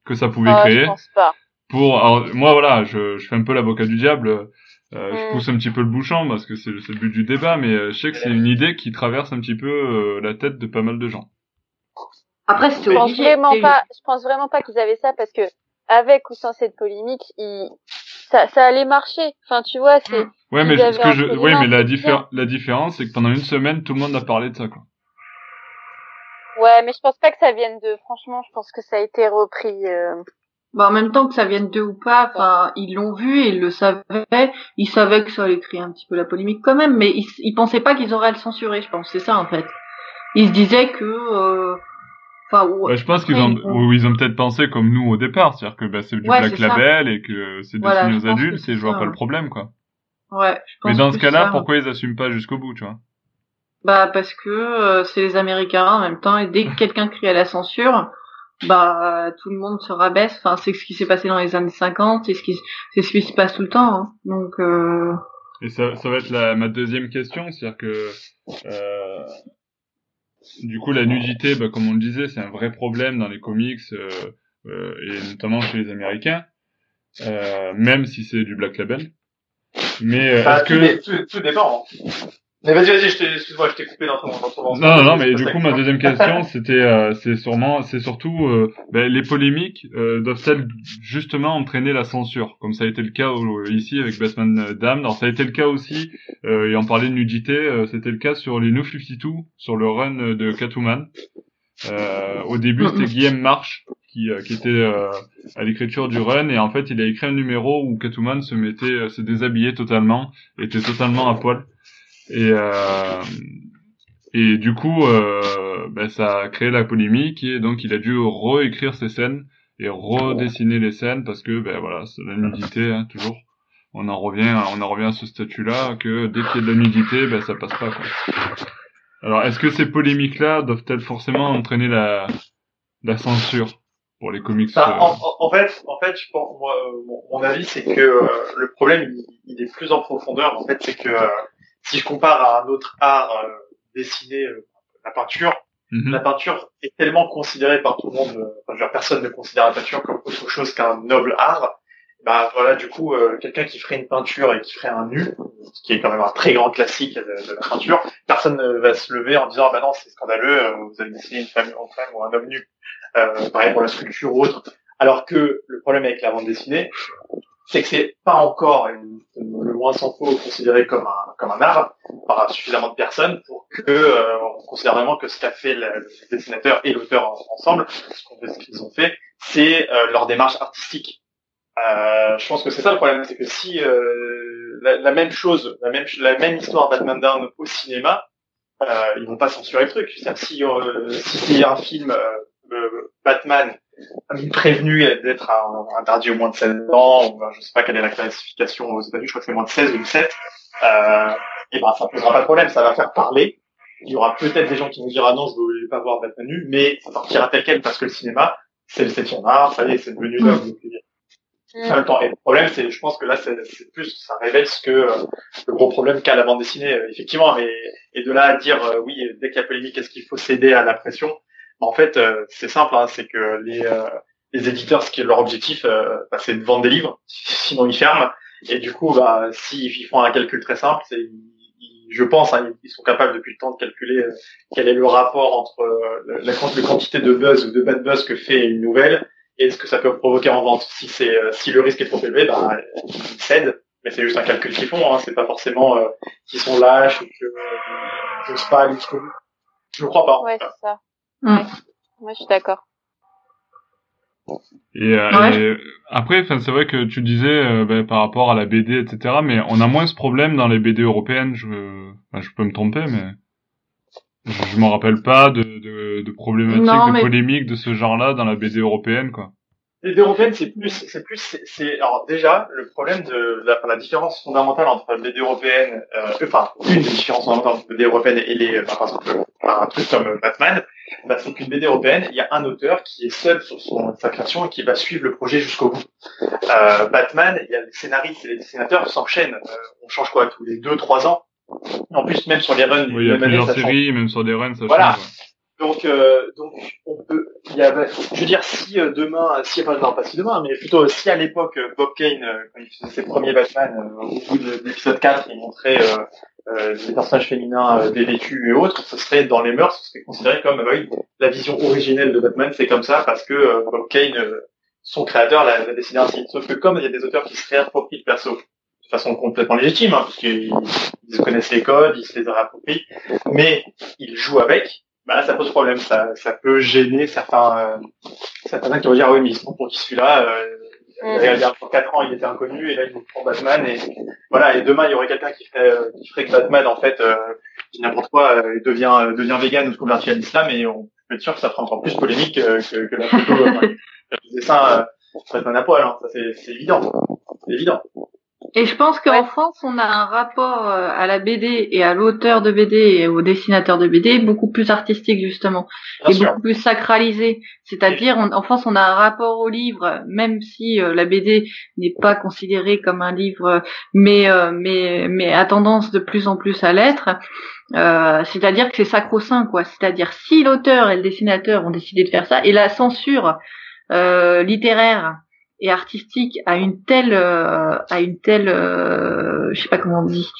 que ça pouvait ah, créer. Je pense pas pour alors, moi voilà je, je fais un peu l'avocat du diable euh, je mm. pousse un petit peu le bouchon parce que c'est le but du débat mais euh, je sais que c'est une idée qui traverse un petit peu euh, la tête de pas mal de gens. Après je pense vraiment pas je pense vraiment pas qu'ils avaient ça parce que avec ou sans cette polémique ils... ça, ça allait marcher. Enfin tu vois c'est ouais mais ce que je ouais mais la, la différence c'est que pendant une semaine tout le monde a parlé de ça quoi. Ouais mais je pense pas que ça vienne de franchement je pense que ça a été repris bah, en même temps que ça vienne d'eux ou pas, enfin, ils l'ont vu et ils le savaient. Ils savaient que ça allait créer un petit peu la polémique quand même, mais ils, ils pensaient pas qu'ils auraient à le censurer, je pense. C'est ça, en fait. Ils se disaient que, euh, enfin, ouais, je pense qu'ils ont, ils ont peut-être pensé comme nous au départ, c'est-à-dire que bah, c'est du Black Label et que c'est destiné aux adultes et je vois pas le problème, quoi. Ouais. Je pense mais dans ce cas-là, pourquoi ils assument pas jusqu'au bout, tu vois? Bah parce que euh, c'est les Américains en même temps et dès que quelqu'un crie à la censure bah tout le monde se rabaisse. Enfin, c'est ce qui s'est passé dans les années 50, c'est ce qui c'est ce qui se passe tout le temps. Hein. Donc euh... et ça, ça va être la, ma deuxième question, c'est-à-dire que euh, du coup la nudité, bah, comme on le disait, c'est un vrai problème dans les comics euh, euh et notamment chez les Américains, euh, même si c'est du black label. Mais bah, est-ce que tout, tout dépend. Mais vas-y, vas-y, excuse-moi, je t'ai coupé dans ton, dans ton Non, non, non, mais du coup, ma deuxième question, c'était, euh, c'est sûrement, c'est surtout, euh, ben, les polémiques euh, doivent-elles justement entraîner la censure, comme ça a été le cas ici avec Batman Damned. Alors ça a été le cas aussi, et en parlait de nudité, c'était le cas sur les New 52, sur le run de Catwoman. au début, c'était Guillaume March qui, qui était à l'écriture du run, et en fait, il a écrit un numéro où Catwoman se mettait, se déshabillait totalement, était totalement à poil. Et, euh, et du coup, euh, ben, ça a créé la polémique et donc il a dû réécrire ses scènes et redessiner les scènes parce que ben voilà, c'est la nudité hein, toujours. On en revient, on en revient à ce statut-là que dès qu'il y a de la nudité, ben ça passe pas. Quoi. Alors, est-ce que ces polémiques-là doivent-elles forcément entraîner la, la censure pour les comics bah, euh, en, fait, en fait, je pense, moi, mon, avis, c'est que le problème, il, il, est plus en profondeur. En fait, c'est que si je compare à un autre art dessiné, la peinture, mhm. la peinture est tellement considérée par tout le monde, enfin, personne ne considère la peinture comme autre chose qu'un noble art. Bah voilà, du coup, quelqu'un qui ferait une peinture et qui ferait un nu, ce qui est quand même un très grand classique de, de la peinture, personne ne va se lever en disant bah non c'est scandaleux, vous avez dessiné une femme en femme ou un homme nu. Euh, pareil pour la sculpture ou autre. Alors que le problème avec la bande dessinée, c'est que c'est pas encore le loin s'en faut considéré comme un comme un art par suffisamment de personnes pour que euh, on considère vraiment que ce qu'a fait le, dessinateur et l'auteur ensemble, ce qu'ils ont fait, c'est euh, leur démarche artistique. Euh, je pense que c'est ça le problème, c'est que si euh, la, la, même chose, la même la même histoire Batman Down au cinéma, ils vont pas censurer le truc. Si si c'est un film Batman prévenu d'être interdit au moins de 16 ans, ou je sais pas quelle est la classification aux États-Unis, je crois que c'est moins de 16 ou 17, euh, et ben ça posera pas de problème, ça va faire parler. Il y aura peut-être des gens qui vont dire ah non je veux pas voir Batman nu, mais ça partira tel quel parce que le cinéma c'est le septième art, ça y est c'est devenu là. Mm. En même temps, et le problème, c'est, je pense que là, c'est plus, ça révèle ce que euh, le gros problème qu'a la bande dessinée, euh, effectivement, mais et de là à dire euh, oui, dès qu'il y a polémique, est-ce qu'il faut céder à la pression en fait, euh, c'est simple, hein, c'est que les, euh, les éditeurs, ce qui est leur objectif, euh, bah, c'est de vendre des livres, sinon ils ferment. Et du coup, bah, s'ils font un calcul très simple, c'est je pense, hein, ils sont capables depuis le temps de calculer quel est le rapport entre la, quantité de buzz ou de bad buzz que fait une nouvelle et ce que ça peut provoquer en vente. Si c'est si le risque est trop élevé, bah, ils cèdent. Mais c'est juste un calcul qu'ils font. Hein. C'est pas forcément qu'ils sont lâches ou qu'ils n'osent pas aller jusqu'au bout. Je ne crois pas. Ouais, c'est ça. Ouais. Moi, je suis d'accord. Et, euh, après, c'est vrai que tu disais euh, ben, par rapport à la BD, etc. Mais on a moins ce problème dans les BD européennes. Je, je peux me tromper, mais je, je m'en rappelle pas de, de, de problématiques, de polémiques de ce genre-là dans la BD européenne, quoi. BD européenne, c'est plus, c'est plus, c'est, alors déjà le problème de la, la différence fondamentale entre BD européenne, euh, enfin une des différences fondamentales entre BD européenne et les, par exemple, un truc comme Batman, bah, c'est qu'une BD européenne, il y a un auteur qui est seul sur son, sa création et qui va suivre le projet jusqu'au bout. Euh, Batman, il y a les scénaristes et les dessinateurs s'enchaînent. Euh, on change quoi tous les deux, trois ans. En plus, même sur les runs, oui, il y a plusieurs séries, même sur des runs, ça voilà. change. Donc, euh, donc, on peut. Il y a, je veux dire, si euh, demain, si enfin, non, pas si demain, mais plutôt si à l'époque Bob Kane, quand il faisait ses premiers Batman, au bout de, l'épisode 4, il montrait euh, des personnages féminins euh, dévêtus et autres, ce serait dans les mœurs, ce serait considéré comme euh, oui, la vision originelle de Batman, c'est comme ça parce que euh, Bob Kane, son créateur, l'a décidé ainsi. Sauf que comme il y a des auteurs qui se réapproprient le perso de façon complètement légitime, hein, parce qu'ils connaissent les codes, ils se les réapproprient, mais ils jouent avec, bah là, ça pose problème, ça, ça peut gêner certains, euh, certains qui vont dire oui mais ils sont pour qui celui-là, euh, Mm. Il y a 4 ans, il était inconnu, et là, il nous prend Batman, et voilà, et demain, il y aurait quelqu'un qui ferait, euh, qui ferait que Batman, en fait, euh, n'importe quoi, euh, devient, euh, devient vegan ou se convertit à l'islam, et on peut être sûr que ça fera encore plus polémique que, que la photo, le dessin, Batman à poil, hein. ça c'est évident. C'est évident. Et je pense qu'en France, on a un rapport euh, à la BD et à l'auteur de BD et au dessinateur de BD beaucoup plus artistique justement et beaucoup plus sacralisé. C'est-à-dire, en France, on a un rapport au livre, même si euh, la BD n'est pas considérée comme un livre, mais euh, mais mais a tendance de plus en plus à l'être. C'est-à-dire que c'est sacro-saint, quoi. C'est-à-dire si l'auteur et le dessinateur ont décidé de faire ça, et la censure littéraire et artistique à une telle euh, à une telle euh, je sais pas comment on dit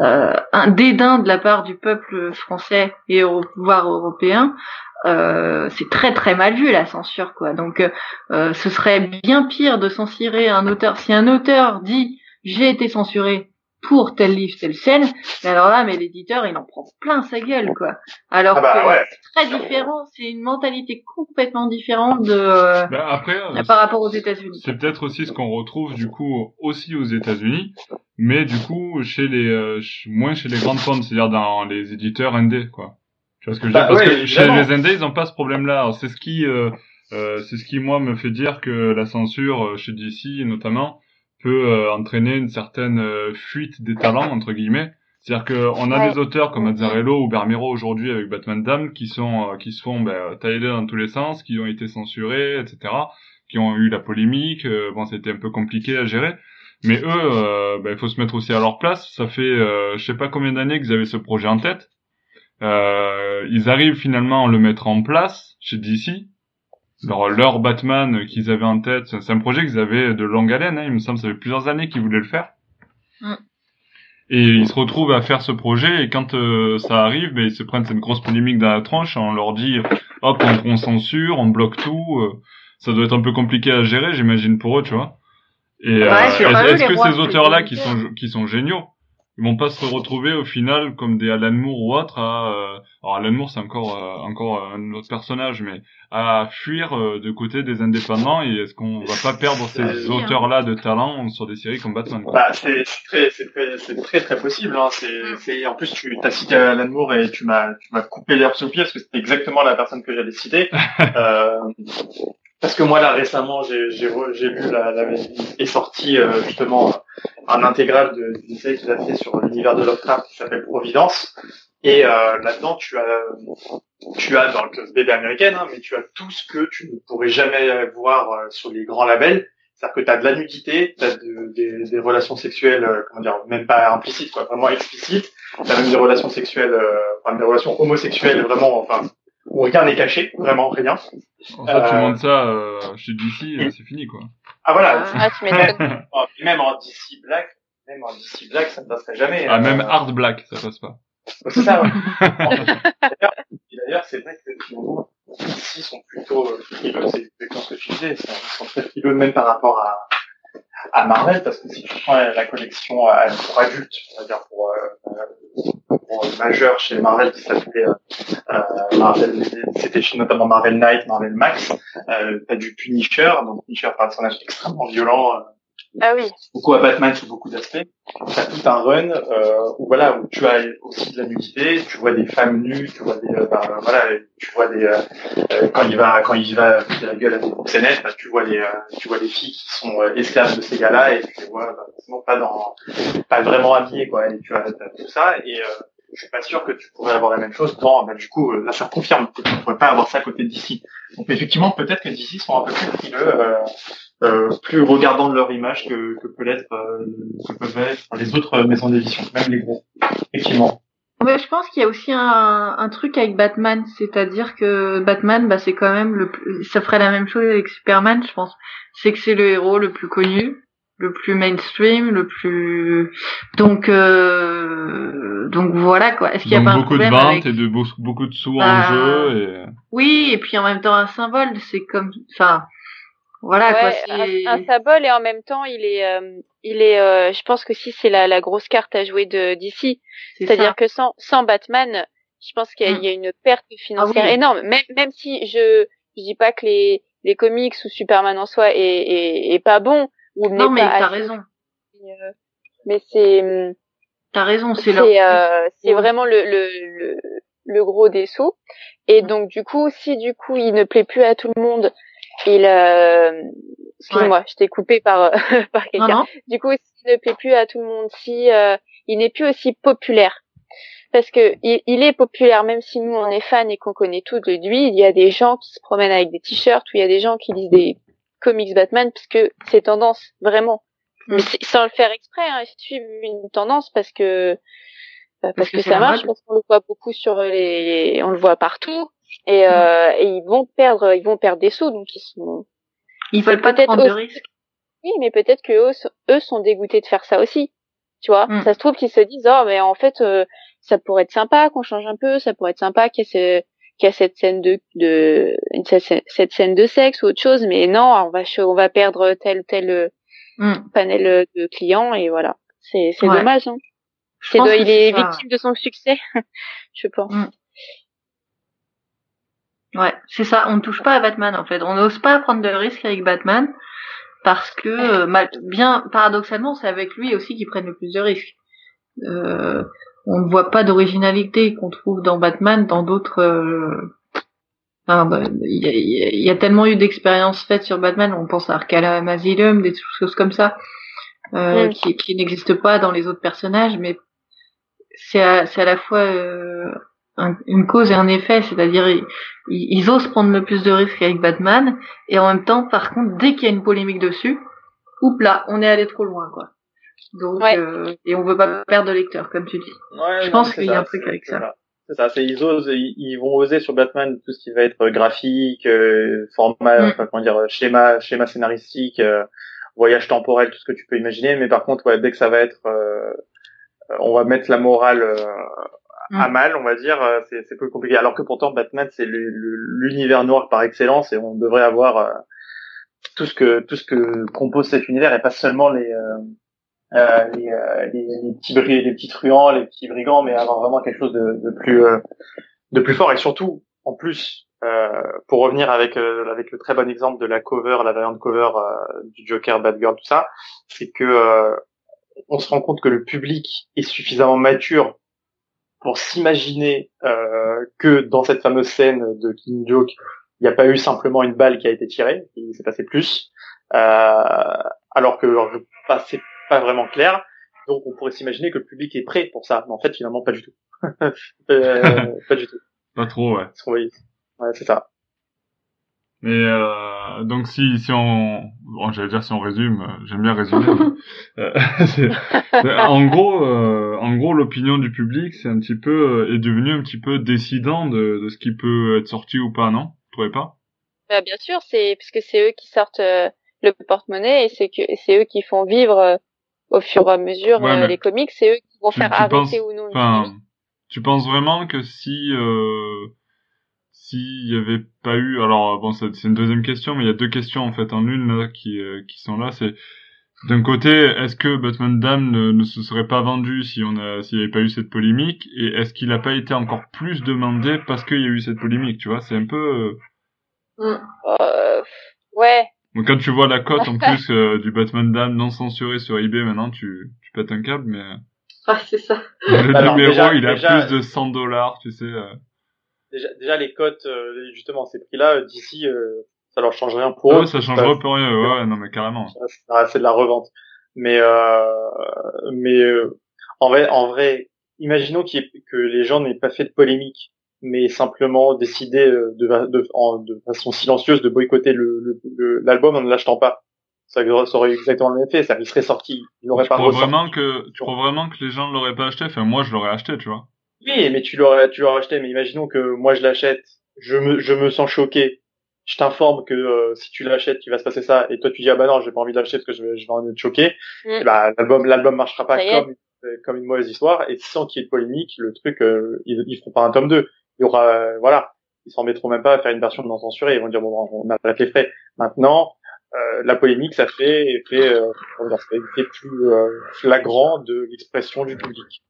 euh, un dédain de la part du peuple français et au pouvoir européen euh, c'est très très mal vu la censure quoi. Donc ce serait bien pire de censurer un auteur. Si un auteur dit j'ai été censuré pour tel livre, telle scène. Mais alors là, mais l'éditeur, il en prend plein sa gueule, quoi. Alors ah bah que c'est très différent, c'est une mentalité complètement différente de bah après, euh, par rapport aux États-Unis. C'est peut-être aussi ce qu'on retrouve du coup aussi aux États-Unis, mais du coup chez les euh, moins chez les grandes fonds, c'est-à-dire dans les éditeurs indés, quoi. Tu vois ce que je veux dire? Bah Parce que chez les indés, ils n'ont pas ce problème-là. C'est ce qui euh, c'est ce qui moi me fait dire que la censure chez DC notamment peut euh, entraîner une certaine euh, fuite des talents entre guillemets. C'est-à-dire qu'on a des auteurs comme Azzarello ou Bermero aujourd'hui avec Batman Dam qui sont euh, qui se font ben, tailler dans tous les sens, qui ont été censurés, etc., qui ont eu la polémique. bon, c'était un peu compliqué à gérer. Mais eux, euh, bah, il faut se mettre aussi à leur place. Ça fait, euh, je sais pas combien d'années qu'ils avaient ce projet en tête. Euh, ils arrivent finalement à le mettre en place chez DC. Leur, leur Batman qu'ils avaient en tête, c'est un projet qu'ils avaient de longue haleine. Hein, il me semble, ça fait plusieurs années qu'ils voulaient le faire. Mm. Et ils se retrouvent à faire ce projet et quand euh, ça arrive, ben, ils se prennent cette grosse polémique dans la tronche. On leur dit, hop, on, on censure, on bloque tout. euh, ça doit être un peu compliqué à gérer, j'imagine pour eux, tu vois. Et Ouais, euh, est-ce que ces auteurs-là qui sont qui sont géniaux, ils vont pas se retrouver au final comme des Alan Moore ou autres à euh, alors Alan Moore c'est encore euh, encore un autre personnage mais à fuir euh, de côté des indépendants et est-ce qu'on va pas perdre ces Euh, hein. auteurs-là de talent sur des séries comme Batman quoi? Bah, c'est c'est très, c'est très, c'est très, très possible. Hein. C'est, c'est, en plus, tu as cité Alan Moore et tu m'as, tu m'as coupé l'herbe sous le pied parce que c'était exactement la personne que j'allais citer. euh, parce que moi là récemment, j'ai, lu la, la est sorti euh, justement un intégral de, d'une série qu'il a fait sur l'univers de Lovecraft qui s'appelle Providence. Et euh, là-dedans, tu as, tu as dans le BD américaine, hein, mais tu as tout ce que tu ne pourrais jamais voir euh, sur les grands labels. C'est-à-dire que tu as de la nudité, tu as des, des relations sexuelles, euh, comment dire, même pas implicites, quoi, vraiment explicites. Tu as même des relations sexuelles, euh, enfin des relations homosexuelles, vraiment, enfin, où rien n'est caché, vraiment rien. En fait, tu euh, montes ça euh, chez DC, euh, c'est fini quoi. Ah voilà, Ah, tu m'étonnes. Oh, même en DC Black, même en DC Black, ça ne passerait jamais. Ah Euh, même Hard Black, ça passe pas. C'est ça, ouais. D'ailleurs, c'est vrai que finalement, ici sont plutôt euh, frileux, c'est exactement ce que tu disais, ils sont, ils sont très frileux même par rapport à, à Marvel, parce que si tu prends la collection pour adultes, c'est-à-dire pour, euh, euh, pour majeurs chez Marvel qui s'appelait euh, euh, Marvel, c'était chez notamment Marvel Knight, Marvel Max, euh, du Punisher, donc Punisher un personnage extrêmement violent, euh, Ah oui. beaucoup à Batman sur beaucoup d'aspects. T'as tout un run euh, où voilà où tu as aussi de la nudité, tu vois des femmes nues, tu vois des bah, voilà tu vois des euh, euh, quand il va quand il va foutre la gueule à des proxénètes, bah, tu vois les euh, tu vois les filles qui sont esclaves de ces gars-là et tu les vois bah, sinon pas dans pas vraiment habillées quoi et tu as tout ça et je suis pas sûr que tu pourrais avoir la même chose dans bah, du coup là ça confirme que tu pourrais pas avoir ça à côté d'ici. Donc effectivement peut-être que d'ici sont un peu plus frileux. Euh, plus regardant de leur image que, que peut l'être euh, que peuvent être les autres maisons d'édition, même les gros. Effectivement. Mais je pense qu'il y a aussi un, un truc avec Batman, c'est-à-dire que Batman, bah, c'est quand même le plus, ça ferait la même chose avec Superman, je pense. C'est que c'est le héros le plus connu, le plus mainstream, le plus, donc, euh... donc voilà quoi. Est-ce qu'il y a Donc pas un beaucoup de problème ventes avec... et de beau- beaucoup de sous Bah, en jeu et Oui, et puis en même temps un symbole, c'est comme, enfin, voilà quoi. Ouais, un, un symbole et en même temps il est euh, il est euh, je pense que si c'est la, la grosse carte à jouer de d'ici c'est c'est-à-dire que sans sans Batman je pense qu'il y, a- Mm. il y a une perte financière Ah oui. énorme même même si je je dis pas que les les comics ou Superman en soi est est, est pas bon ou Non mais t'as raison, euh, mais c'est t'as raison, c'est c'est leur. euh, c'est Ouais. vraiment le, le le le gros des sous et Mm. donc du coup si du coup il ne plaît plus à tout le monde il euh, excuse-moi je t'ai coupé par par Non quelqu'un du coup s'il ne plaît plus à tout le monde si euh, il n'est plus aussi populaire parce que il, il est populaire même si nous on est fans et qu'on connaît tout de lui il y a des gens qui se promènent avec des t-shirts ou il y a des gens qui lisent des comics Batman parce que c'est tendance vraiment. Mm. mais sans le faire exprès hein, ils suivent une tendance parce que euh, parce, que que, c'est ça marche parce qu'on le voit beaucoup sur les on le voit partout et, euh, et ils vont perdre ils vont perdre des sous donc ils sont Ils veulent pas peut-être prendre de risques. oui, mais peut-être que eux, sont- eux sont dégoûtés de faire ça aussi. Tu vois, Mm. ça se trouve qu'ils se disent oh mais en fait euh, ça pourrait être sympa qu'on change un peu, ça pourrait être sympa qu'il y ait, ce- qu'il y a cette scène de de cette, cette scène de sexe ou autre chose, mais non, on va on va perdre tel tel euh, Mm. panel euh, de clients et voilà. C'est c'est Ouais. dommage. Hein. C'est il est ça. victime de son succès, je pense. Ouais, c'est ça. On ne touche pas à Batman en fait. On n'ose pas prendre de risques avec Batman parce que, euh, mal- bien paradoxalement, c'est avec lui aussi qu'ils prennent le plus de risques. Euh, on ne voit pas d'originalité qu'on trouve dans Batman dans d'autres. euh, enfin, bah, Il y, a, il y tellement eu d'expériences faites sur Batman. On pense à Arkham Asylum, des choses comme ça, euh, qui, qui n'existent pas dans les autres personnages, mais c'est à, à la fois euh, un- une cause et un effet, c'est-à-dire ils, osent prendre le plus de risques avec Batman, et en même temps, par contre, dès qu'il y a une polémique dessus, oups là, on est allé trop loin, quoi. Donc, euh, et on veut pas perdre de lecteur, comme tu dis. Ouais, je pense qu'il y a un truc avec ça. C'est ça, c'est ils osent, ils, vont oser sur Batman tout ce qui va être graphique, euh, format, mm. enfin, comment dire, schéma, schéma scénaristique, euh, voyage temporel, tout ce que tu peux imaginer. Mais par contre, ouais, dès que ça va être, euh, on va mettre la morale à mm. mal, on va dire, c'est, c'est plus compliqué. Alors que pourtant, Batman, c'est l'univers noir par excellence et on devrait avoir tout ce que tout ce que compose cet univers et pas seulement les euh, les, euh, les, les, petits les petits truands, les petits brigands, mais avoir vraiment quelque chose de, de plus euh, de plus fort et surtout en plus pour revenir avec avec le très bon exemple de la cover, la variante cover du Joker, Batgirl, tout ça, c'est que on se rend compte que le public est suffisamment mature pour s'imaginer euh, que dans cette fameuse scène de King Joke, il n'y a pas eu simplement une balle qui a été tirée, il s'est passé plus, euh, alors que alors, c'est pas vraiment clair. Donc on pourrait s'imaginer que le public est prêt pour ça, mais en fait finalement pas du tout. euh, pas du tout. Pas trop, ouais. Ouais, c'est ça. Mais euh, donc si si on, bon, j'allais dire si on résume, euh, j'aime bien résumer. euh, en gros, euh, en gros, l'opinion du public, c'est un petit peu euh, est devenu un petit peu décidant de, de ce qui peut être sorti ou pas, non? Vous trouvez pas? Bah, Bien sûr, c'est puisque c'est eux qui sortent le porte-monnaie et c'est que c'est eux qui font vivre au fur et à mesure euh, les comics, c'est eux qui vont faire arrêter ou non. Enfin, tu penses vraiment que si euh, s'il y avait pas eu, alors bon, c'est une deuxième question, mais il y a deux questions en fait en une là, qui euh, qui sont là. C'est d'un côté, est-ce que Batman Dam ne, se serait pas vendu si on a s'il n'y avait pas eu cette polémique, et est-ce qu'il n'a pas été encore plus demandé parce qu'il y a eu cette polémique, tu vois C'est un peu. Euh... Euh, ouais, donc quand tu vois la cote en plus euh, du Batman Dame non censuré sur eBay maintenant, tu, tu pètes un câble, mais... Ah, c'est ça. Le numéro, il a plus de 100 dollars, tu sais. Euh. Déjà, déjà les cotes, euh, justement, ces prix-là, d'ici, ça leur change rien pour eux. ça changerait pour rien, ouais, non mais carrément. C'est de la revente. Mais, mais en vrai, en vrai, imaginons que les gens n'aient pas fait de polémique mais simplement décider euh, de, de, de façon silencieuse de boycotter l'album le, le, en ne l'achetant pas. Ça, aurait exactement le même effet, ça il serait sorti, il n'aurait pas crois vraiment que tu crois vraiment que les gens ne l'auraient pas acheté? Enfin, moi, je l'aurais acheté, tu vois. Oui, mais tu l'aurais, tu l'aurais acheté. Mais imaginons que moi je l'achète, je me, je me sens choqué. Je t'informe que euh, si tu l'achètes, il va se passer ça, et toi tu dis ah bah non, j'ai pas envie d'acheter parce que je vais, je vais en être choqué. Mm. bah l'album, l'album marchera pas comme comme une mauvaise histoire, et sans qu'il y ait de polémique, le truc, euh, ils, ils feront pas un tome 2 il y aura, euh, voilà, ils s'en mettront même pas à faire une version non censurée. Ils vont dire bon, on arrête les frais. Maintenant, euh, la polémique, ça fait fait, euh, ça fait plus euh, flagrant de l'expression du public.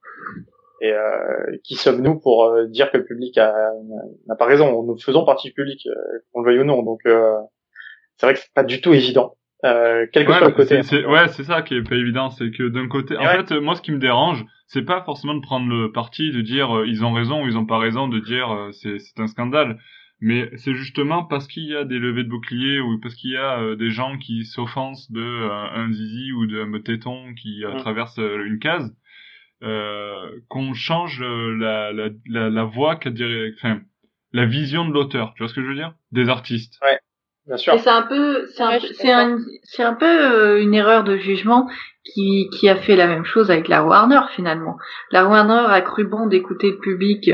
Et euh, qui sommes-nous pour euh, dire que le public n'a pas raison Nous faisons partie du public, qu'on le veuille ou non. Donc c'est vrai que c'est pas du tout évident. Euh, quel que soit le côté. C'est, ouais, c'est ça qui est pas évident, c'est que d'un côté, en fait, moi, ce qui me dérange, c'est pas forcément de prendre le parti, de dire euh, ils ont raison ou ils ont pas raison, de dire euh, c'est, c'est un scandale, mais c'est justement parce qu'il y a des levées de boucliers ou parce qu'il y a euh, des gens qui s'offensent de un zizi ou d'un téton qui mm. traverse une case, qu'on change la, la, la, la voix, enfin, la vision de l'auteur. Tu vois ce que je veux dire? Des artistes. Ouais. Bien sûr. c'est un peu, c'est un, c'est un, c'est un peu euh, une erreur de jugement qui, qui a fait la même chose avec la Warner finalement. La Warner a cru bon d'écouter le public.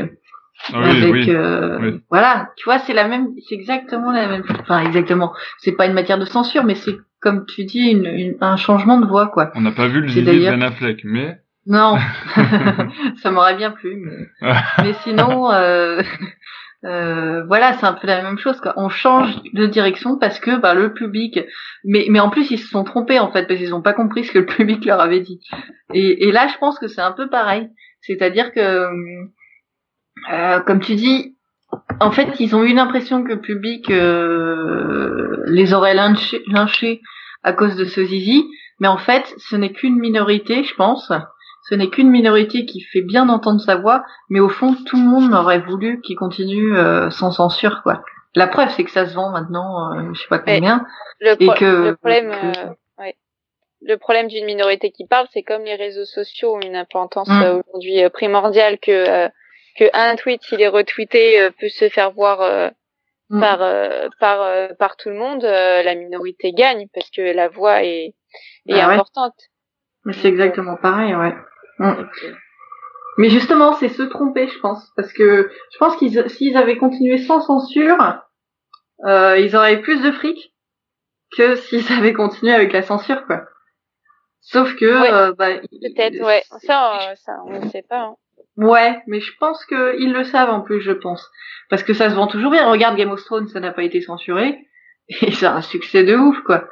Ah avec euh, voilà tu vois c'est la même c'est exactement la même enfin exactement c'est pas une matière de censure mais c'est comme tu dis une, un changement de voix quoi on n'a pas vu le zizi de Ben Affleck mais non ça m'aurait bien plu mais, mais sinon euh, euh, voilà, c'est un peu la même chose. Quoi. On change de direction parce que bah, le public, mais mais en plus ils se sont trompés en fait parce qu'ils n'ont pas compris ce que le public leur avait dit. Et, et là, je pense que c'est un peu pareil. C'est-à-dire que, euh, comme tu dis, en fait, ils ont eu l'impression que le public euh, les aurait lynchés à cause de ce zizi, mais en fait, ce n'est qu'une minorité, je pense ce n'est qu'une minorité qui fait bien entendre sa voix, mais au fond, tout le monde aurait voulu qu'il continue euh, sans censure, quoi. La preuve, c'est que ça se vend maintenant, euh, je sais pas combien, le et que le problème, euh, ouais. le problème d'une minorité qui parle, c'est comme les réseaux sociaux ont une importance mm. euh, aujourd'hui primordiale que que un tweet, s'il est retweeté, peut se faire voir mm. par par par tout le monde. la minorité gagne parce que la voix est et Ah ouais. importante. Mais c'est exactement pareil, ouais. Mm. Mais justement, c'est se tromper, je pense, parce que je pense qu'ils s'ils avaient continué sans censure, euh, ils auraient eu plus de fric que s'ils avaient continué avec la censure, quoi. Sauf que, Ouais, euh, bah, Peut-être, ouais. Ça, euh, ça, on ne sait pas. Hein. Ouais, mais je pense que ils le savent en plus, je pense, parce que ça se vend toujours bien. Regarde Game of Thrones, ça n'a pas été censuré et ça a un succès de ouf, quoi.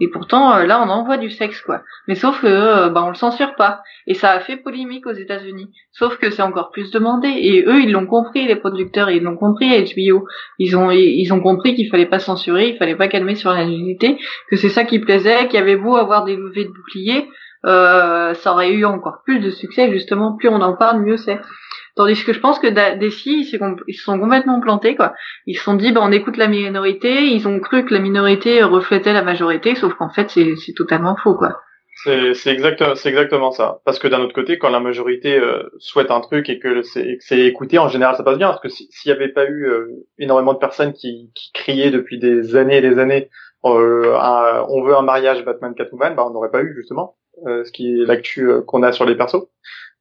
Et pourtant, euh, là, on envoie du sexe, quoi. Mais sauf que, euh, bah, on le censure pas. Et ça a fait polémique aux États-Unis. Sauf que c'est encore plus demandé. Et eux, ils l'ont compris, les producteurs, ils l'ont compris, HBO. Ils ont, ils ont compris qu'il fallait pas censurer, il fallait pas calmer sur la nudité, que c'est ça qui plaisait, qu'il y avait beau avoir des levées de boucliers, euh, ça aurait eu encore plus de succès. Justement, plus on en parle, mieux c'est. Tandis que je pense que Da- DC, ils se sont complètement plantés, quoi. Ils se sont dit, bah, on écoute la minorité, ils ont cru que la minorité reflétait la majorité, sauf qu'en fait, c'est totalement faux, quoi. C'est c'est exact, c'est exactement ça. Parce que d'un autre côté, quand la majorité euh, souhaite un truc et que c'est écouté, en général, ça passe bien. Parce que si- s'il y avait pas eu euh, énormément de personnes qui, criaient depuis des années et des années, euh, on veut un mariage Batman-Catwoman, bah on n'aurait pas eu justement ce qui est l'actu qu'on a sur les persos.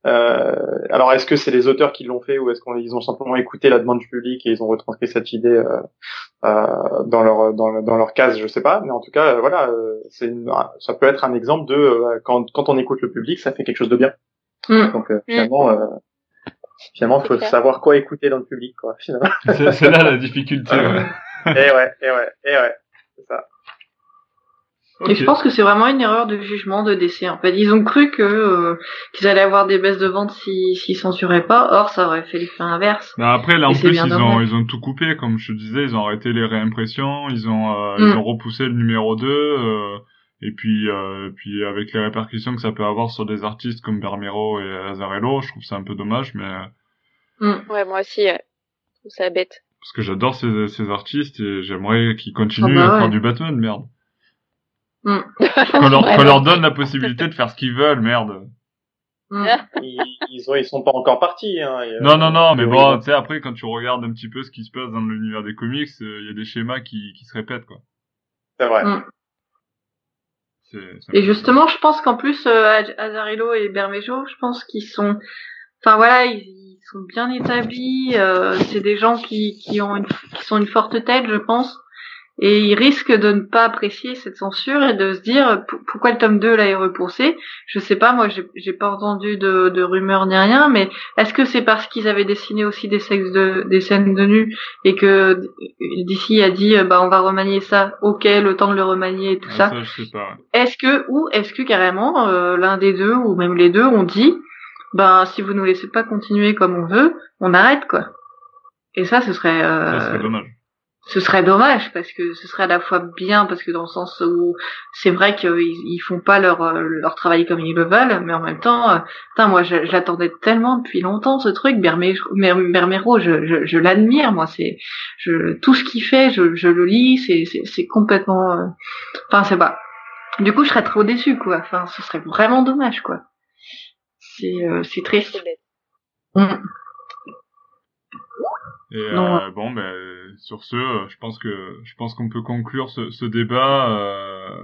Euh, alors est-ce que c'est les auteurs qui l'ont fait ou est-ce qu'ils ont simplement écouté la demande du public et ils ont retranscrit cette idée euh, euh, dans leur dans, dans leur case, je sais pas, mais en tout cas euh, voilà, euh, c'est une- ça peut être un exemple de euh, quand quand on écoute le public, ça fait quelque chose de bien. Mm. Donc euh, finalement euh, finalement faut clair. savoir quoi écouter dans le public quoi finalement. C'est c'est là la difficulté. Ouais. et ouais, et ouais, et ouais, c'est ça. Et je pense que c'est vraiment une erreur de jugement de DC, en fait. Ils ont cru que euh, qu'ils allaient avoir des baisses de vente s'ils s'ils censuraient pas, or ça aurait fait l'effet inverse. Mais après, là, en plus, ils ont, ils ont tout coupé, comme je te disais, ils ont arrêté les réimpressions, ils ont, euh, Mm. ils ont repoussé le numéro 2, euh, et puis, euh, puis avec les répercussions que ça peut avoir sur des artistes comme Bermero et Azarello, je trouve ça un peu dommage, mais, euh, Ouais, moi aussi, euh, je trouve ça bête. parce que j'adore ces, ces artistes et j'aimerais qu'ils continuent Ah bah à faire du Batman, merde. Mm. Qu'on leur, Ouais. qu'on leur donne la possibilité de faire ce qu'ils veulent, merde. Mm. Ils, ils ont ils sont pas encore partis hein. et, euh, Non, non, non, mais bon, tu sais, après, quand tu regardes un petit peu ce qui se passe dans l'univers des comics, euh, il y a des schémas qui, qui se répètent, quoi. c'est vrai. Mm. Et justement, je pense qu'en plus, euh, et Bermejo, je pense qu'ils sont, enfin voilà, ils, ils sont bien établis. euh, c'est des gens qui qui ont une, qui sont une forte tête, je pense. Et ils risquent de ne pas apprécier cette censure et de se dire pou- pourquoi le tome 2 là est repoussé? Je sais pas, moi j'ai pas entendu de, de rumeurs ni rien, mais est-ce que c'est parce qu'ils avaient dessiné aussi des sexes de des scènes de nu et que d'ici a dit euh, bah on va remanier ça, ok, le temps de le remanier et tout Ah, ça. ça. Est-ce que ou est-ce que carrément euh, l'un des deux ou même les deux ont dit ben si vous nous laissez pas continuer comme on veut, on arrête quoi? Et ça ce serait euh, Ça serait dommage. Ce serait dommage parce que ce serait à la fois bien parce que dans le sens où c'est vrai qu'ils ils font pas leur euh, leur travail comme ils le veulent, mais en même temps, euh, putain moi l'attendais tellement depuis longtemps ce truc. Bermero, Bermero je, je, je l'admire moi, c'est je tout ce qu'il fait, je, je le lis, c'est c'est c'est complètement, euh, enfin c'est pas. Du coup je serais trop déçu quoi. Enfin ce serait vraiment dommage quoi. C'est euh, c'est triste. Et Non, euh, bon, ben sur ce, euh, je pense que je pense qu'on peut conclure ce, ce débat. euh,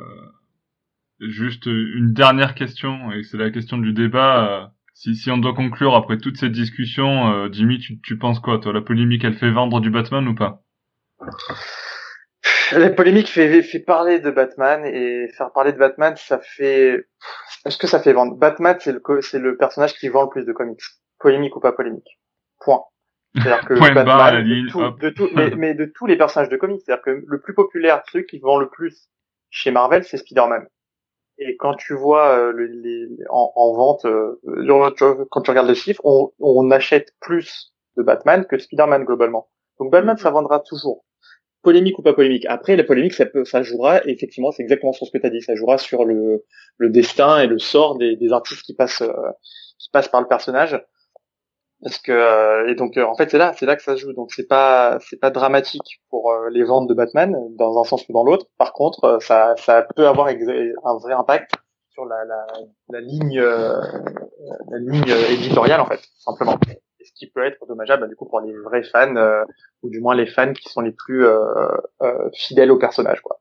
juste une dernière question, et c'est la question du débat. si, si on doit conclure après toutes ces discussions, euh, Jimmy, tu, tu penses quoi, toi? La polémique, elle fait vendre du Batman ou pas? La polémique fait, fait parler de Batman et faire parler de Batman, ça fait. Est-ce que ça fait vendre? Batman, c'est le c'est le personnage qui vend le plus de comics, polémique ou pas polémique? Point. C'est-à-dire que Point la de tout- de tout- mais, mais de tous les personnages de comics, c'est-à-dire que le plus populaire, celui qui vend le plus chez Marvel, c'est Spider-Man. Et quand tu vois euh, le- les, en, en vente, euh, quand tu regardes les chiffres, on, on achète plus de Batman que Spider-Man globalement. Donc Batman, ça vendra toujours. Polémique ou pas polémique. Après, la polémique, ça peut, ça jouera. et Effectivement, c'est exactement sur ce que tu as dit. Ça jouera sur le, le destin et le sort des, des artistes qui passent, euh, qui passent par le personnage. Parce que euh, et donc euh, en fait c'est là, c'est là que ça se joue. Donc c'est pas, c'est pas dramatique pour euh, les ventes de Batman dans un sens ou dans l'autre. Par contre, ça, ça peut avoir un vrai impact sur la, la, la ligne, euh, la ligne éditoriale en fait, simplement. Et ce qui peut être dommageable bah, du coup pour les vrais fans euh, ou du moins les fans qui sont les plus euh, fidèles au personnage quoi.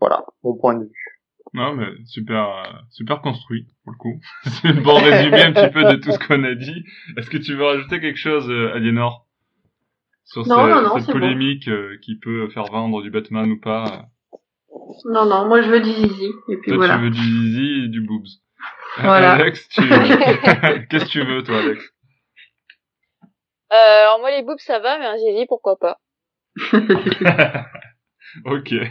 Voilà, mon point de vue. Non, mais super, euh, super construit, pour le coup. C'est une bon résumé un petit peu de tout ce qu'on a dit. Est-ce que tu veux rajouter quelque chose, euh, Aliénor? Sur Non, ce- non, non, cette bon. polémique euh, qui peut faire vendre du Batman ou pas Non, non, moi je veux du zizi. Et puis Toi, voilà. tu veux du zizi et du boobs. Voilà. Alex, tu... qu'est-ce que tu veux, toi, Alex? Euh, alors moi les boobs ça va, mais un zizi pourquoi pas? Ok. c'est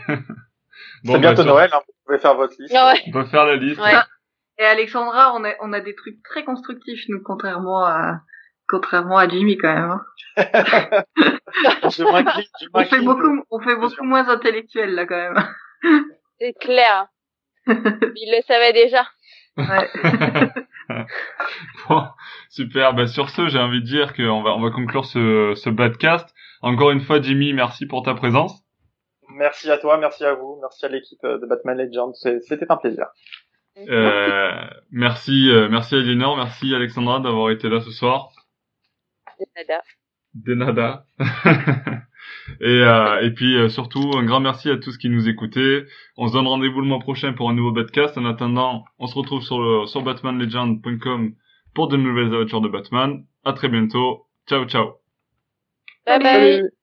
bah, bientôt sur- Noël, hein, pouvez faire votre liste. Ouais. On va faire la liste. Ouais. Et Alexandra, on a, on a des trucs très constructifs, nous, contrairement à, contrairement à Jimmy, quand même. hein. Je m'incline, je On fait beaucoup, on fait beaucoup sûr. moins intellectuel, là, quand même. C'est clair. Il le savait déjà. Ouais. Bon, super. Bah, sur ce, j'ai envie de dire qu'on va, on va conclure ce, ce podcast. Encore une fois, Jimmy, merci pour ta présence. Merci à toi, merci à vous, merci à l'équipe euh, de Batman Legends. C'est- C'était un plaisir. Euh, merci, euh, merci Aliénor, merci Alexandra d'avoir été là ce soir. Nada. De nada. et, euh, et puis euh, surtout, un grand merci à tous qui nous écoutaient. On se donne rendez-vous le mois prochain pour un nouveau podcast. En attendant, on se retrouve sur, le, sur batmanlegend.com pour de nouvelles aventures de Batman. À très bientôt. Ciao, ciao. Bye bye. Salut.